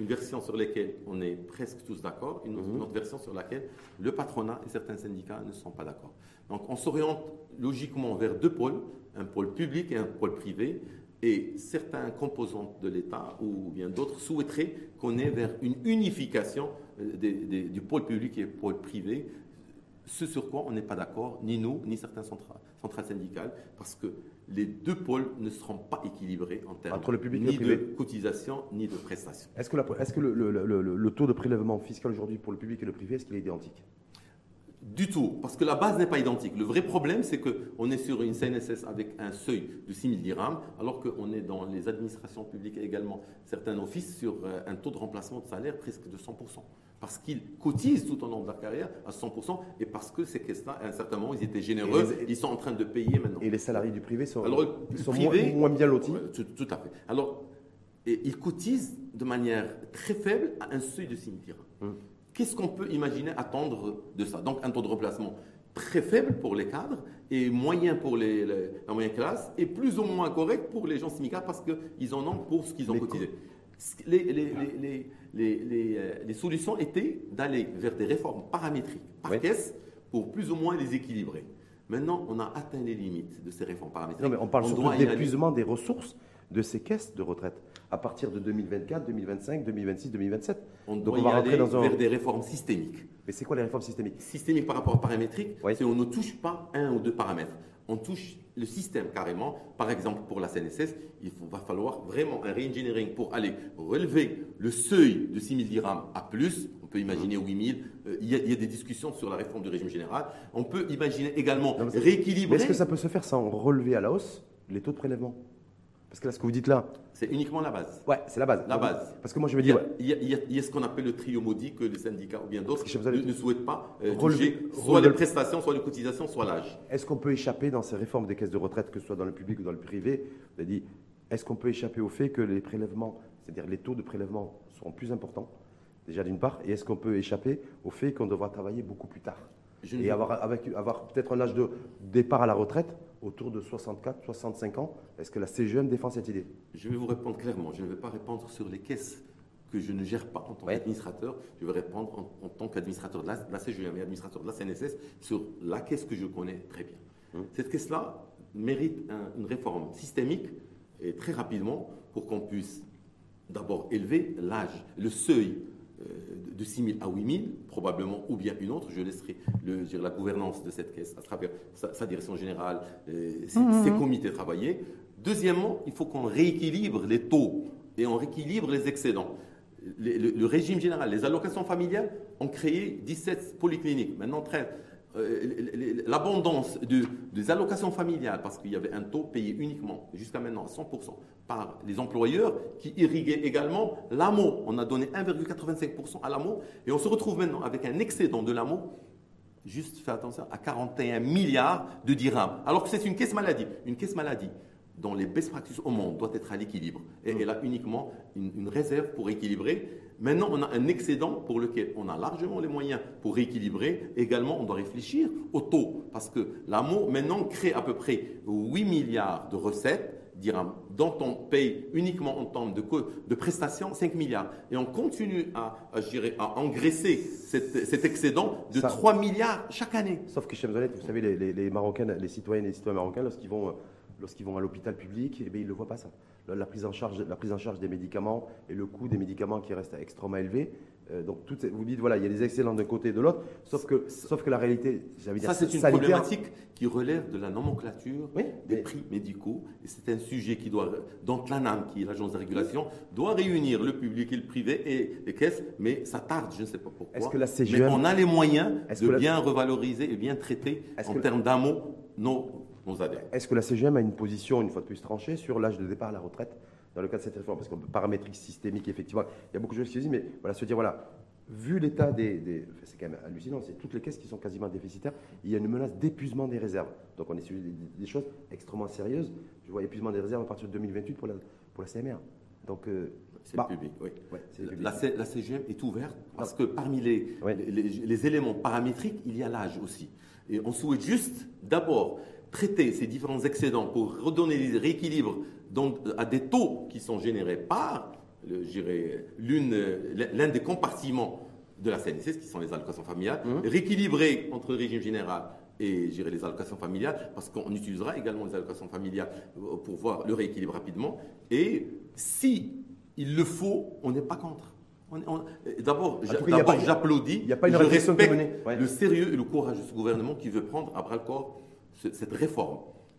une version sur laquelle on est presque tous d'accord, une, mhm. autre version sur laquelle le patronat et certains syndicats ne sont pas d'accord. Donc on s'oriente logiquement vers deux pôles, un pôle public et un pôle privé, et certains composants de l'État ou bien d'autres souhaiteraient qu'on ait vers une unification euh, du pôle public et du pôle privé, ce sur quoi on n'est pas d'accord, ni nous, ni certains centrales syndicales, parce que les deux pôles ne seront pas équilibrés en termes Entre le public ni et le de cotisation ni de prestation. Est-ce que, que le, taux de prélèvement fiscal aujourd'hui pour le public et le privé, est-ce qu'il est identique? Du tout, parce que la base n'est pas identique. Le vrai problème, c'est qu'on est sur une CNSS avec un seuil de 6 000 dirhams, alors qu'on est dans les administrations publiques également, certains offices, sur euh, un taux de remplacement de salaire presque de 100% parce qu'ils cotisent tout au long de leur carrière à 100% et parce que ces caisses-là, à un certain moment, ils étaient généreux, ils sont en train de payer maintenant. Et les salariés du privé sont, moins, bien lotis tout, à fait. Alors, ils cotisent de manière très faible à un seuil de 6 hum. Qu'est-ce qu'on peut imaginer attendre de ça? Donc, un taux de remplacement très faible pour les cadres et moyen pour les, la moyenne classe et plus ou moins correct pour les gens syndicats parce qu'ils en ont pour ce qu'ils ont cotisé. les, les euh, les, solutions étaient d'aller vers des réformes paramétriques par caisse pour plus ou moins les équilibrer. Maintenant, on a atteint les limites de ces réformes paramétriques. Non, mais on parle surtout d'épuisement des ressources de ces caisses de retraite à partir de 2024, 2025, 2026, 2027. On doit Donc on va rentrer dans un... vers des réformes systémiques. Mais c'est quoi les réformes systémiques? Systémiques par rapport aux paramétriques, c'est on ne touche pas un ou deux paramètres. On touche le système carrément. Par exemple, pour la CNSS, il va falloir vraiment un re-engineering pour aller relever le seuil de 6 000 dirhams à plus. On peut imaginer 8 000. Euh, il, y a, des discussions sur la réforme du régime général. On peut imaginer également rééquilibrer. Est-ce que ça peut se faire sans relever à la hausse les taux de prélèvement? Parce que là, ce que vous dites là. C'est uniquement la base. Ouais, c'est la base. La base. Parce que moi, je veux dire. Il y a, ce qu'on appelle le trio maudit que les syndicats ou bien d'autres ne, souhaitent pas euh, toucher soit les prestations, soit les cotisations, soit l'âge. Est-ce qu'on peut échapper dans ces réformes des caisses de retraite, que ce soit dans le public ou dans le privé? Vous avez dit, est-ce qu'on peut échapper au fait que les prélèvements, c'est-à-dire les taux de prélèvement seront plus importants, déjà d'une part, et est-ce qu'on peut échapper au fait qu'on devra travailler beaucoup plus tard? Et avoir, avec, avoir peut-être un âge de départ à la retraite autour de 64, 65 ans. Est-ce que la CGM défend cette idée? Je vais vous répondre clairement. Je ne vais pas répondre sur les caisses que je ne gère pas en tant qu'administrateur. Je vais répondre en, tant qu'administrateur de, la, CGM et administrateur de la CNSS sur la caisse que je connais très bien. Hum. Cette caisse-là mérite une réforme systémique et très rapidement pour qu'on puisse d'abord élever l'âge, le seuil de 6 000 à 8 000, probablement, ou bien une autre. Je laisserai le, dire, la gouvernance de cette caisse à travers sa, direction générale, euh, ses, mmh. comités travailler. Deuxièmement, il faut qu'on rééquilibre les taux et on rééquilibre les excédents. Le, régime général, les allocations familiales ont créé 17 polycliniques, maintenant 13. Euh, l'abondance des allocations familiales, parce qu'il y avait un taux payé uniquement, jusqu'à maintenant, à 100% par les employeurs, qui irriguait également l'AMO. On a donné 1,85% à l'AMO, et on se retrouve maintenant avec un excédent de l'AMO, juste fais attention, à 41 milliards de dirhams. Alors que c'est une caisse maladie. Une caisse maladie dont les best practices au monde doit être à l'équilibre. Et elle a uniquement une réserve pour équilibrer. Maintenant, on a un excédent pour lequel on a largement les moyens pour rééquilibrer. Également, on doit réfléchir au taux, parce que l'AMO, maintenant, crée à peu près 8 milliards de recettes, dont on paye uniquement en termes de, de prestations 5 milliards. Et on continue à, à, engraisser cet, excédent de 3 milliards chaque année. Sauf que, chez vous savez, les, les, Marocains, les citoyennes et les citoyens marocains, lorsqu'ils vont lorsqu'ils vont à l'hôpital public, eh bien, ils ne le voient pas ça. La prise, en charge, la prise en charge des médicaments et le coût des médicaments qui reste extrêmement élevé. Euh, donc, vous dites, voilà, il y a des excellents d'un côté et de l'autre, sauf que, sauf que la réalité, j'avais Ça, c'est une problématique qui relève de la nomenclature des prix médicaux. Et c'est un sujet qui doit, donc l'ANAM, qui est l'agence de régulation, doit réunir le public et le privé et les caisses, mais ça tarde, je ne sais pas pourquoi. Est-ce que la CGM, mais on a les moyens de bien revaloriser et bien traiter en termes d'amour nos est-ce que la CGM a une position, une fois de plus tranchée, sur l'âge de départ à la retraite dans le cadre de cette réforme? Parce qu'on peut paramétrique systémique, effectivement, il y a beaucoup de choses qui se disent, mais voilà, se dire, voilà, vu l'état des. c'est quand même hallucinant, c'est toutes les caisses qui sont quasiment déficitaires, il y a une menace d'épuisement des réserves. Donc on est sur des, choses extrêmement sérieuses. Je vois épuisement des réserves à partir de 2028 pour la, pour la CMR. Donc, euh, c'est bah, public, oui. la, la, CGM est ouverte parce que parmi les, les, éléments paramétriques, il y a l'âge aussi. Et on souhaite juste d'abord traiter ces différents excédents pour redonner les rééquilibres à des taux qui sont générés par l'un des compartiments de la CNSS, qui sont les allocations familiales, mmh. rééquilibrer entre le régime général et gérer les allocations familiales, parce qu'on utilisera également les allocations familiales pour voir le rééquilibre rapidement. Et si il le faut, on n'est pas contre. D'abord, j'applaudis, je respecte le sérieux et le courage de ce gouvernement qui veut prendre à bras le corps cette réforme.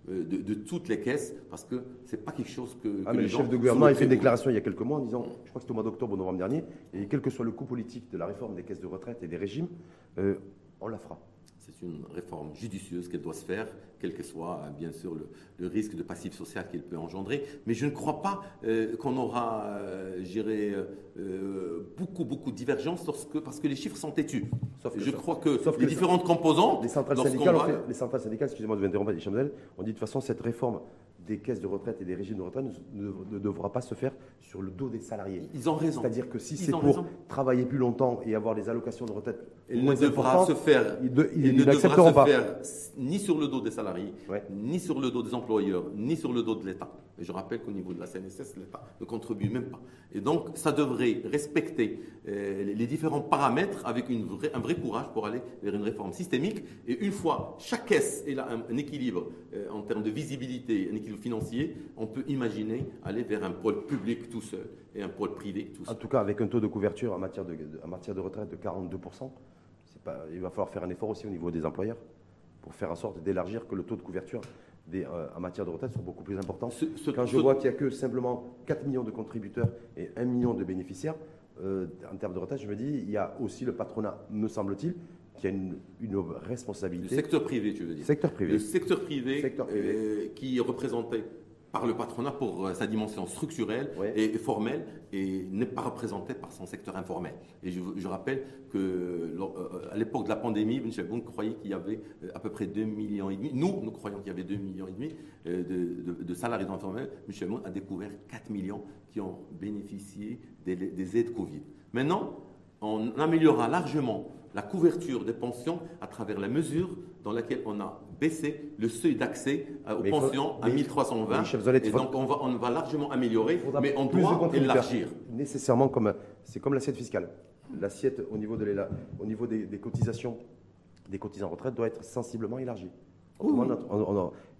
Euh, de, toutes les caisses, parce que ce n'est pas quelque chose que. Ah, mais le chef de gouvernement a fait une déclaration il y a quelques mois en disant, je crois que c'était au mois d'octobre ou novembre dernier, et quel que soit le coût politique de la réforme des caisses de retraite et des régimes, euh, on la fera. C'est une réforme judicieuse qu'elle doit se faire, quel que soit bien sûr le, risque de passif social qu'elle peut engendrer. Mais je ne crois pas euh, qu'on aura, euh, euh, beaucoup, beaucoup de divergences lorsque, parce que les chiffres sont têtus. Sauf je crois que les différentes composantes. Les centrales syndicales, les centrales syndicales excusez-moi de vous interrompre, on dit de toute façon cette réforme des caisses de retraite et des régimes de retraite ne, devra pas se faire sur le dos des salariés. Ils ont raison. C'est-à-dire que si c'est pour travailler plus longtemps et avoir des allocations de retraite, il ne devra se faire, il, ne devra se faire ni sur le dos des salariés, ni sur le dos des employeurs, ni sur le dos de l'État. Et je rappelle qu'au niveau de la CNSS, l'État ne contribue même pas. Et donc, ça devrait respecter euh, les différents paramètres avec un vrai courage pour aller vers une réforme systémique. Et une fois chaque caisse est là un, équilibre euh, en termes de visibilité, un équilibre financier, on peut imaginer aller vers un pôle public tout seul et un pôle privé tout seul. En tout cas, avec un taux de couverture en matière de, retraite de 42%, pas, il va falloir faire un effort aussi au niveau des employeurs pour faire en sorte d'élargir que le taux de couverture des, euh, en matière de retraite soit beaucoup plus important. Quand je vois qu'il n'y a que simplement 4 millions de contributeurs et 1 million de bénéficiaires, euh, en termes de retraite, je me dis, il y a aussi le patronat, me semble-t-il, qui a une, responsabilité. Le secteur privé, tu veux dire Secteur privé. Le secteur privé, secteur privé. Euh, qui est représenté par le patronat pour euh, sa dimension structurelle et formelle et n'est pas représenté par son secteur informel. Et je, rappelle que euh, à l'époque de la pandémie, Michel Boun croyait qu'il y avait euh, à peu près 2 millions et demi. Nous, nous croyons qu'il y avait 2 millions et demi de, salariés informels. Michel Boun a découvert 4 millions qui ont bénéficié des, des aides Covid. Maintenant, on améliorera largement la couverture des pensions à travers la mesure dans laquelle on a baissé le seuil d'accès euh, aux pensions à 1320. et donc on va, on va largement améliorer, mais on doit élargir. Nécessairement, comme c'est comme l'assiette fiscale. L'assiette au niveau, de au niveau des, cotisations des cotisants retraite doit être sensiblement élargie. On,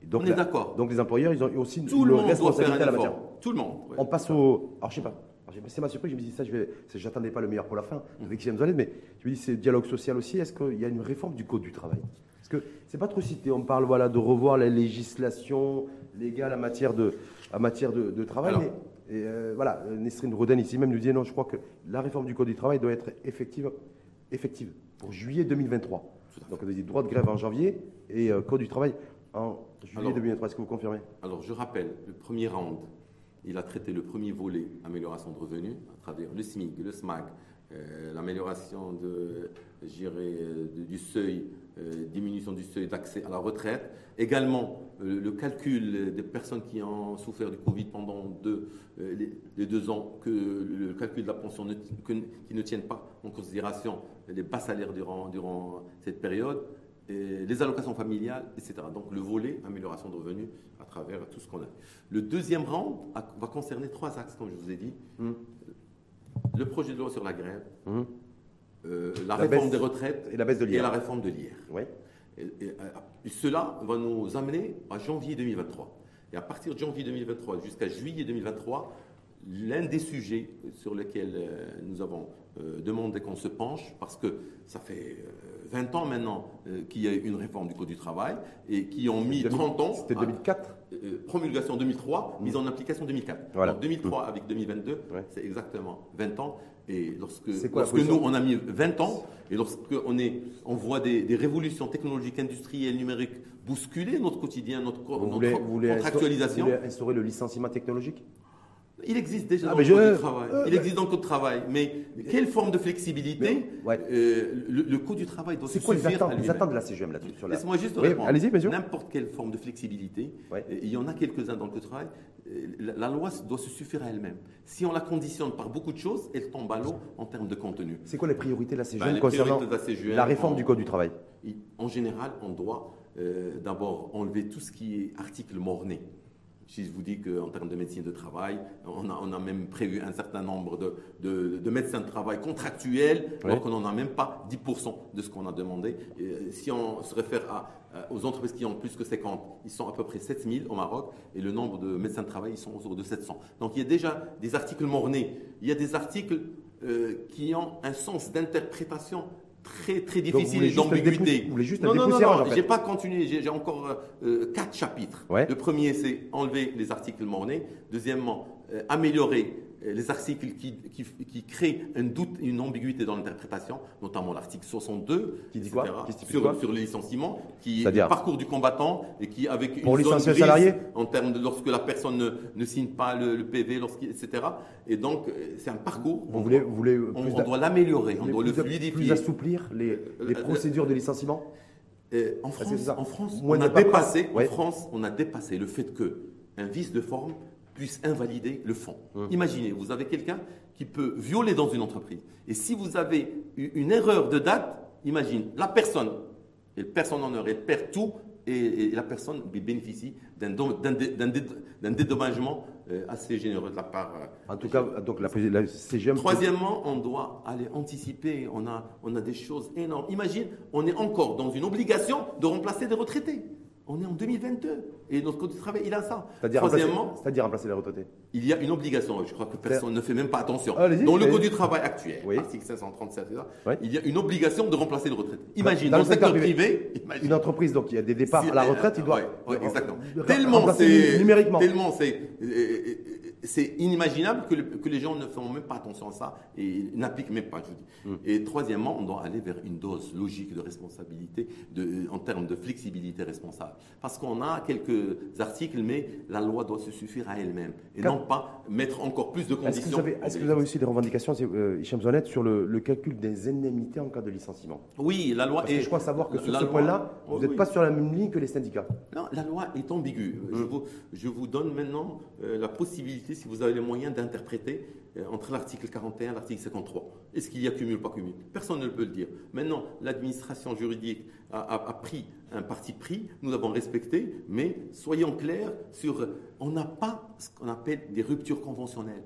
donc, est d'accord. Donc les employeurs, ils ont aussi Tout le responsabilité à la matière. Tout le monde. On passe au. Alors je sais pas. C'est ma surprise, je me dis ça, je n'attendais pas le meilleur pour la fin mmh. avec James mais je me dis c'est dialogue social aussi. Est-ce qu'il y a une réforme du code du travail? Que c'est pas trop cité. On parle voilà, de revoir la législation légale en matière de, en matière de, travail. mais, euh, voilà, Nesrine Roden ici même nous dit non, je crois que la réforme du Code du travail doit être effective, effective pour juillet 2023. Donc on a dit droit de grève en janvier et euh, Code du travail en juillet 2023. Est-ce que vous confirmez? Alors je rappelle, le premier round, il a traité le premier volet amélioration de revenus à travers le SMIC, le SMAG, euh, l'amélioration de, du seuil euh, diminution du seuil d'accès à la retraite. Également, euh, le calcul des personnes qui ont souffert du Covid pendant deux, euh, les, deux ans, que le calcul de la pension ne, qui ne tienne pas en considération les bas salaires durant, durant cette période, les allocations familiales, etc. Donc le volet amélioration de revenus à travers tout ce qu'on a. Le deuxième rang va concerner trois axes, comme je vous ai dit. Mmh. Le projet de loi sur la grève, mmh. Euh, la, réforme des retraites et la, baisse de et la réforme de l'IR. Et, euh, cela va nous amener à janvier 2023. Et à partir de janvier 2023 jusqu'à juillet 2023, l'un des sujets sur lesquels euh, nous avons demandé qu'on se penche, parce que ça fait 20 ans maintenant qu'il y a une réforme du Code du travail et qui ont mis 30 ans. C'était 2004 Promulgation 2003, mise en application 2004. Voilà. 2003 avec 2022, c'est exactement 20 ans. Et lorsque, nous, on a mis 20 ans, et lorsqu'on on voit des, révolutions technologiques, industrielles, numériques bousculer notre quotidien, notre, vous voulez, contractualisation. Vous voulez instaurer le licenciement technologique? Il existe déjà ah, dans le code du travail. Euh, il existe dans le code du travail. Mais quelle forme de flexibilité euh, le, code du travail doit C'est quoi les attentes, les attentes de la CGM là-dessus Laisse-moi juste répondre. Allez-y, N'importe quelle forme de flexibilité, il y en a quelques-uns dans le code du travail, euh, la, loi doit se suffire à elle-même. Si on la conditionne par beaucoup de choses, elle tombe à l'eau en termes de contenu. C'est quoi les priorités de la CGM ben, concernant la, réforme du code du travail? En général, on doit d'abord enlever tout ce qui est article morné. Si je vous dis qu'en termes de médecine de travail, on a, on a, même prévu un certain nombre de, de, médecins de travail contractuels, alors qu'on n'en a même pas 10% de ce qu'on a demandé. Euh, si on se réfère à, aux entreprises qui ont plus que 50, ils sont à peu près 7000 au Maroc, et le nombre de médecins de travail, ils sont autour de 700. Donc il y a déjà des articles mornés, il y a des articles euh, qui ont un sens d'interprétation très très difficile d'ambiguïté. Vous voulez juste non, non, non, non, j'ai pas continué, j'ai encore euh, quatre chapitres. Le premier, c'est enlever les articles mornés. Deuxièmement, euh, améliorer euh, les articles qui, qui, créent un doute, une ambiguïté dans l'interprétation, notamment l'article 62, qui dit quoi sur, sur, les licenciements, qui est le parcours du combattant et qui avec Pour une zone grise salarié en termes de lorsque la personne ne, ne signe pas le, PV, etc. Et donc euh, c'est un parcours. Vous voulez, vous voulez on, doit l'améliorer, on doit le fluidifier. Plus assouplir les, les procédures de licenciement. en France, en France, on a dépassé, en France, on a dépassé le fait que un vice de forme puisse invalider le fond. Hum. Imaginez, vous avez quelqu'un qui peut violer dans une entreprise. Et si vous avez une erreur de date, imagine, la personne, elle personne en heure, elle perd tout et, la personne bénéficie d'un dédommagement euh, assez généreux de la part. Euh, en tout cas, donc la, la CGM. Troisièmement, on doit aller anticiper. On a, on a des choses énormes. Imagine, on est encore dans une obligation de remplacer des retraités. On est en 2022 et notre code du travail, il a ça. C'est-à-dire remplacer, remplacer, les retraités Il y a une obligation, je crois que personne ne fait même pas attention. dans le code du travail actuel, article 537, il y a une obligation de remplacer les retraités. Imagine, dans, le secteur privé, une entreprise, donc il y a des départs à la retraite, il doit. exactement. Tellement c'est. Numériquement. Tellement c'est c'est inimaginable que, que, les gens ne font même pas attention à ça et n'appliquent même pas, je dis. Hmm. Et troisièmement, on doit aller vers une dose logique de responsabilité de, en termes de flexibilité responsable. Parce qu'on a quelques articles, mais la loi doit se suffire à elle-même et non pas mettre encore plus de conditions. Est-ce que, vous avez aussi des revendications, euh, Hichem Zonet, sur le, calcul des indemnités en cas de licenciement? Oui, la loi Parce Que je crois savoir que sur ce point-là, vous n'êtes pas sur la même ligne que les syndicats. Non, la loi est ambiguë. Je, hmm. vous, je, vous, donne maintenant euh, la possibilité si vous avez les moyens d'interpréter euh, entre l'article 41 et l'article 53. Est-ce qu'il y a cumul ou pas cumul? Personne ne peut le dire. Maintenant, l'administration juridique a, pris un parti pris, nous avons respecté, mais soyons clairs sur. On n'a pas ce qu'on appelle des ruptures conventionnelles.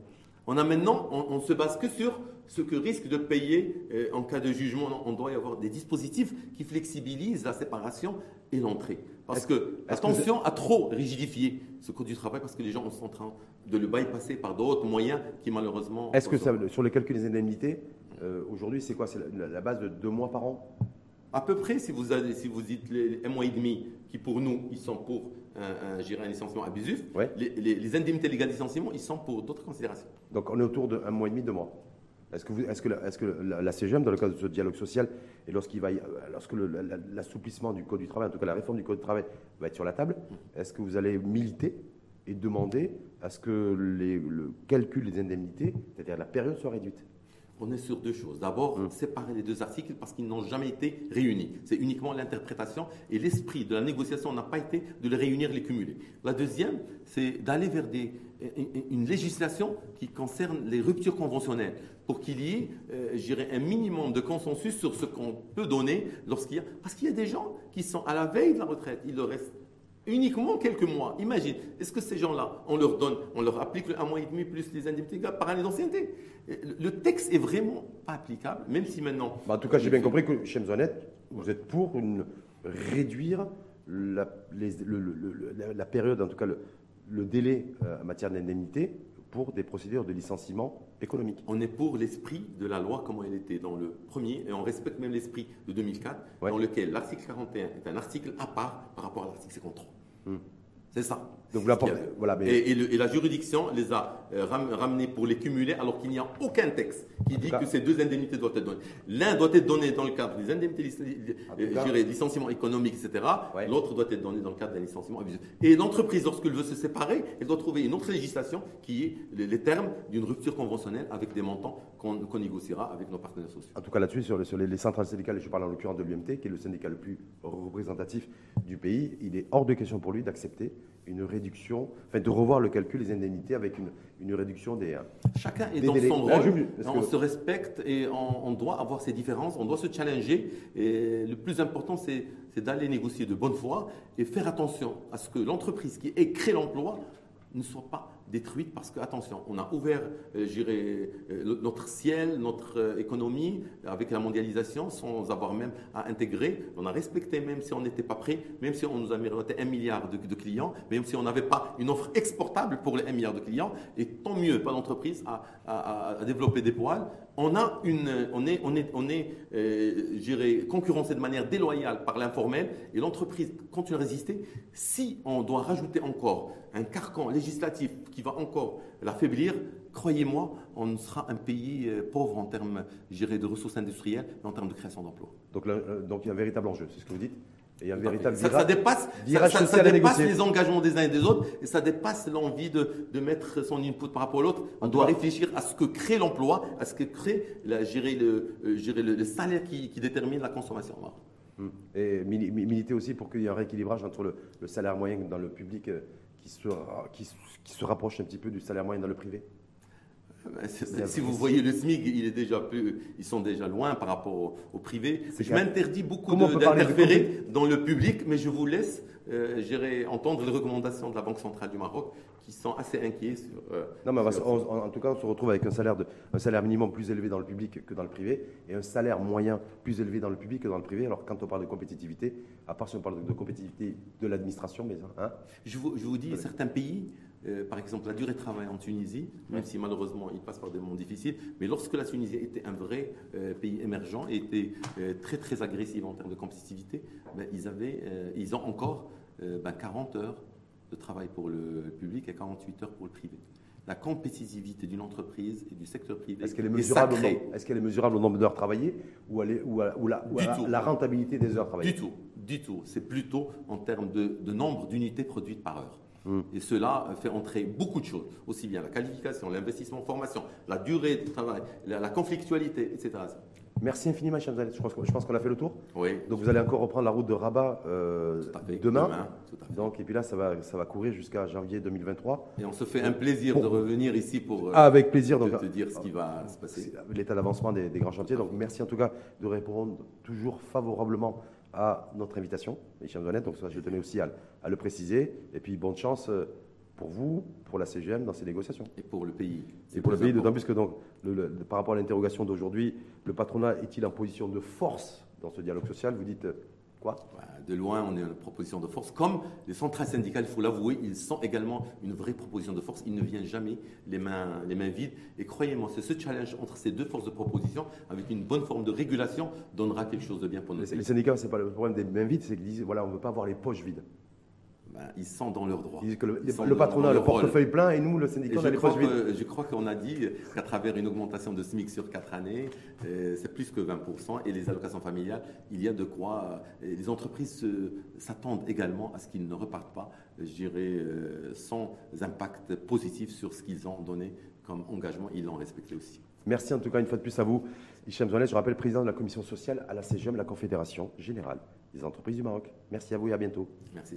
On a maintenant, on, se base que sur ce que risque de payer euh, en cas de jugement. On doit y avoir des dispositifs qui flexibilisent la séparation et l'entrée. Parce que, attention à trop rigidifier ce code du travail, parce que les gens sont en train de le bypasser par d'autres moyens qui malheureusement. Est-ce que ça, sur le calcul des indemnités, euh, aujourd'hui, c'est quoi? C'est la, base de deux mois par an? À peu près, si vous, avez, si vous dites les, un mois et demi, qui pour nous, ils sont pour un, un, un licenciement abusif, les, indemnités légales de licenciement, ils sont pour d'autres considérations. Donc on est autour d'un mois et demi, deux mois. Est-ce que, est que, est que, la, CGM, dans le cadre de ce dialogue social, et lorsqu'il va, lorsque l'assouplissement du Code du travail, en tout cas la réforme du Code du travail, va être sur la table, est-ce que vous allez militer et demander à ce que les, le calcul des indemnités, c'est-à-dire la période, soit réduite? On est sur deux choses. D'abord, hum. séparer les deux articles parce qu'ils n'ont jamais été réunis. C'est uniquement l'interprétation et l'esprit de la négociation n'a pas été de les réunir, les cumuler. La deuxième, c'est d'aller vers des, une législation qui concerne les ruptures conventionnelles pour qu'il y ait, euh, un minimum de consensus sur ce qu'on peut donner lorsqu'il y a... Parce qu'il y a des gens qui sont à la veille de la retraite, il leur reste uniquement quelques mois. Imagine, est-ce que ces gens-là, on leur donne, on leur applique un mois et demi plus les indemnités par année d'ancienneté? Le texte est vraiment pas applicable, même si maintenant. Bah, en tout cas, j'ai bien compris que, chez Mzonette, vous êtes pour une, réduire la, la, période, en tout cas le, délai euh, en matière d'indemnité pour des procédures de licenciement économique. On est pour l'esprit de la loi comme elle était dans le premier, et on respecte même l'esprit de 2004, dans lequel l'article 41 est un article à part par rapport à l'article 53. Hmm. C'est ça. Donc. Voilà, mais... et, la juridiction les a euh, ramenés pour les cumuler alors qu'il n'y a aucun texte qui dit que ces deux indemnités doivent être données. L'un doit être donné dans le cadre des indemnités euh, licenciement économique, etc. L'autre doit être donné dans le cadre d'un licenciement abusif. Et l'entreprise, lorsqu'elle veut se séparer, elle doit trouver une autre législation qui est les, termes d'une rupture conventionnelle avec des montants qu'on négociera avec nos partenaires sociaux. En tout cas, là-dessus, sur, les, les, centrales syndicales, je parle en l'occurrence de l'UMT, qui est le syndicat le plus représentatif du pays, il est hors de question pour lui d'accepter une réduction, enfin de revoir le calcul des indemnités avec une, une réduction des. Chacun est dans son rôle, on se respecte et on, doit avoir ces différences, on doit se challenger. Et le plus important, c'est d'aller négocier de bonne foi et faire attention à ce que l'entreprise qui créé l'emploi ne soit pas détruite parce que, attention, on a ouvert, euh, euh, notre ciel, notre euh, économie avec la mondialisation sans avoir même à intégrer. On a respecté, même si on n'était pas prêt, même si on nous a mérité un milliard de, clients, même si on n'avait pas une offre exportable pour les un milliard de clients. Et tant mieux, pas d'entreprise à, développer des poils. On, a une, on est, on est, on est concurrencé de manière déloyale par l'informel et l'entreprise continue à résister. Si on doit rajouter encore un carcan législatif qui va encore l'affaiblir, croyez-moi, on sera un pays euh, pauvre en termes de ressources industrielles et en termes de création d'emplois. Donc, euh, donc il y a un véritable enjeu, c'est ce que vous dites? Et un véritable ça, dépasse, ça, dépasse les engagements des uns et des autres et ça dépasse l'envie de, de, mettre son input par rapport à l'autre. On doit réfléchir à ce que crée l'emploi, à ce que crée la, gérer le, euh, gérer le, salaire qui, détermine la consommation. Hum. Et militer aussi pour qu'il y ait un rééquilibrage entre le, le salaire moyen dans le public qui se, qui, qui se rapproche un petit peu du salaire moyen dans le privé si vous voyez le SMIC, il est déjà plus, ils sont déjà loin par rapport au, privé. Je m'interdis beaucoup d'interférer dans le public, mais je vous laisse euh, entendre les recommandations de la Banque centrale du Maroc qui sont assez inquiets sur. Euh, non, mais en tout cas, on se retrouve avec un salaire, de, un salaire minimum plus élevé dans le public que dans le privé et un salaire moyen plus élevé dans le public que dans le privé. Alors, quand on parle de compétitivité, à part si on parle de, compétitivité de l'administration, mais. Hein, je, vous, je vous dis, certains pays euh, par exemple, la durée de travail en Tunisie, même si malheureusement il passe par des moments difficiles, mais lorsque la Tunisie était un vrai euh, pays émergent et était euh, très très agressif en termes de compétitivité, ben, ils, avaient, ils ont encore 40 ben, heures de travail pour le public et 48 heures pour le privé. La compétitivité d'une entreprise et du secteur privé est-ce qu'elle est, mesurable est-ce qu'elle est mesurable au nombre d'heures travaillées ou, elle ou, la, la, rentabilité des heures travaillées? Du tout, du tout. C'est plutôt en termes de, de nombre d'unités produites par heure. Et cela fait entrer beaucoup de choses, aussi bien la qualification, l'investissement en formation, la durée du travail, la, conflictualité, etc. Merci infiniment, Mme Je pense, je pense qu'on a fait le tour. Oui. Donc vous allez encore reprendre la route de Rabat euh, demain. Donc, et puis là, ça va, ça va courir jusqu'à janvier 2023. Et on se fait un plaisir de revenir ici pour euh, avec plaisir, donc, te dire ce qui va se passer. L'état d'avancement des, des, grands chantiers. Donc merci en tout cas de répondre toujours favorablement à notre invitation, Michel Antoinette. Donc ça, je tenais aussi à, le préciser. Et puis bonne chance euh, pour vous, pour la CGM dans ces négociations. Et pour le pays. Et pour le pays, d'autant plus que donc, par rapport à l'interrogation d'aujourd'hui, le patronat est-il en position de force dans ce dialogue social? Vous dites quoi de loin, on est une proposition de force. Comme les centrales syndicales, il faut l'avouer, ils sont également une vraie proposition de force. Ils ne viennent jamais les mains, les mains vides. Et croyez-moi, c'est ce challenge entre ces deux forces de proposition, avec une bonne forme de régulation, donnera quelque chose de bien pour nous. Les, les syndicats, ce n'est pas le problème des mains vides, c'est qu'ils disent voilà, on ne veut pas avoir les poches vides. Ben, ils sont dans leurs droits. le, patronat a le portefeuille plein et nous, le syndicat, on a les poches vides. Je crois qu'on a dit qu'à travers une augmentation de SMIC sur 4 années, euh, c'est plus que 20%, et les allocations familiales, il y a de quoi. Euh, les entreprises s'attendent également à ce qu'ils ne repartent pas, je dirais, euh, sans impact positif sur ce qu'ils ont donné comme engagement. Ils l'ont respecté aussi. Merci en tout cas une fois de plus à vous. Hichem Zouanet, je rappelle président de la commission sociale à la CGM, la Confédération générale des entreprises du Maroc. Merci à vous et à bientôt. Merci.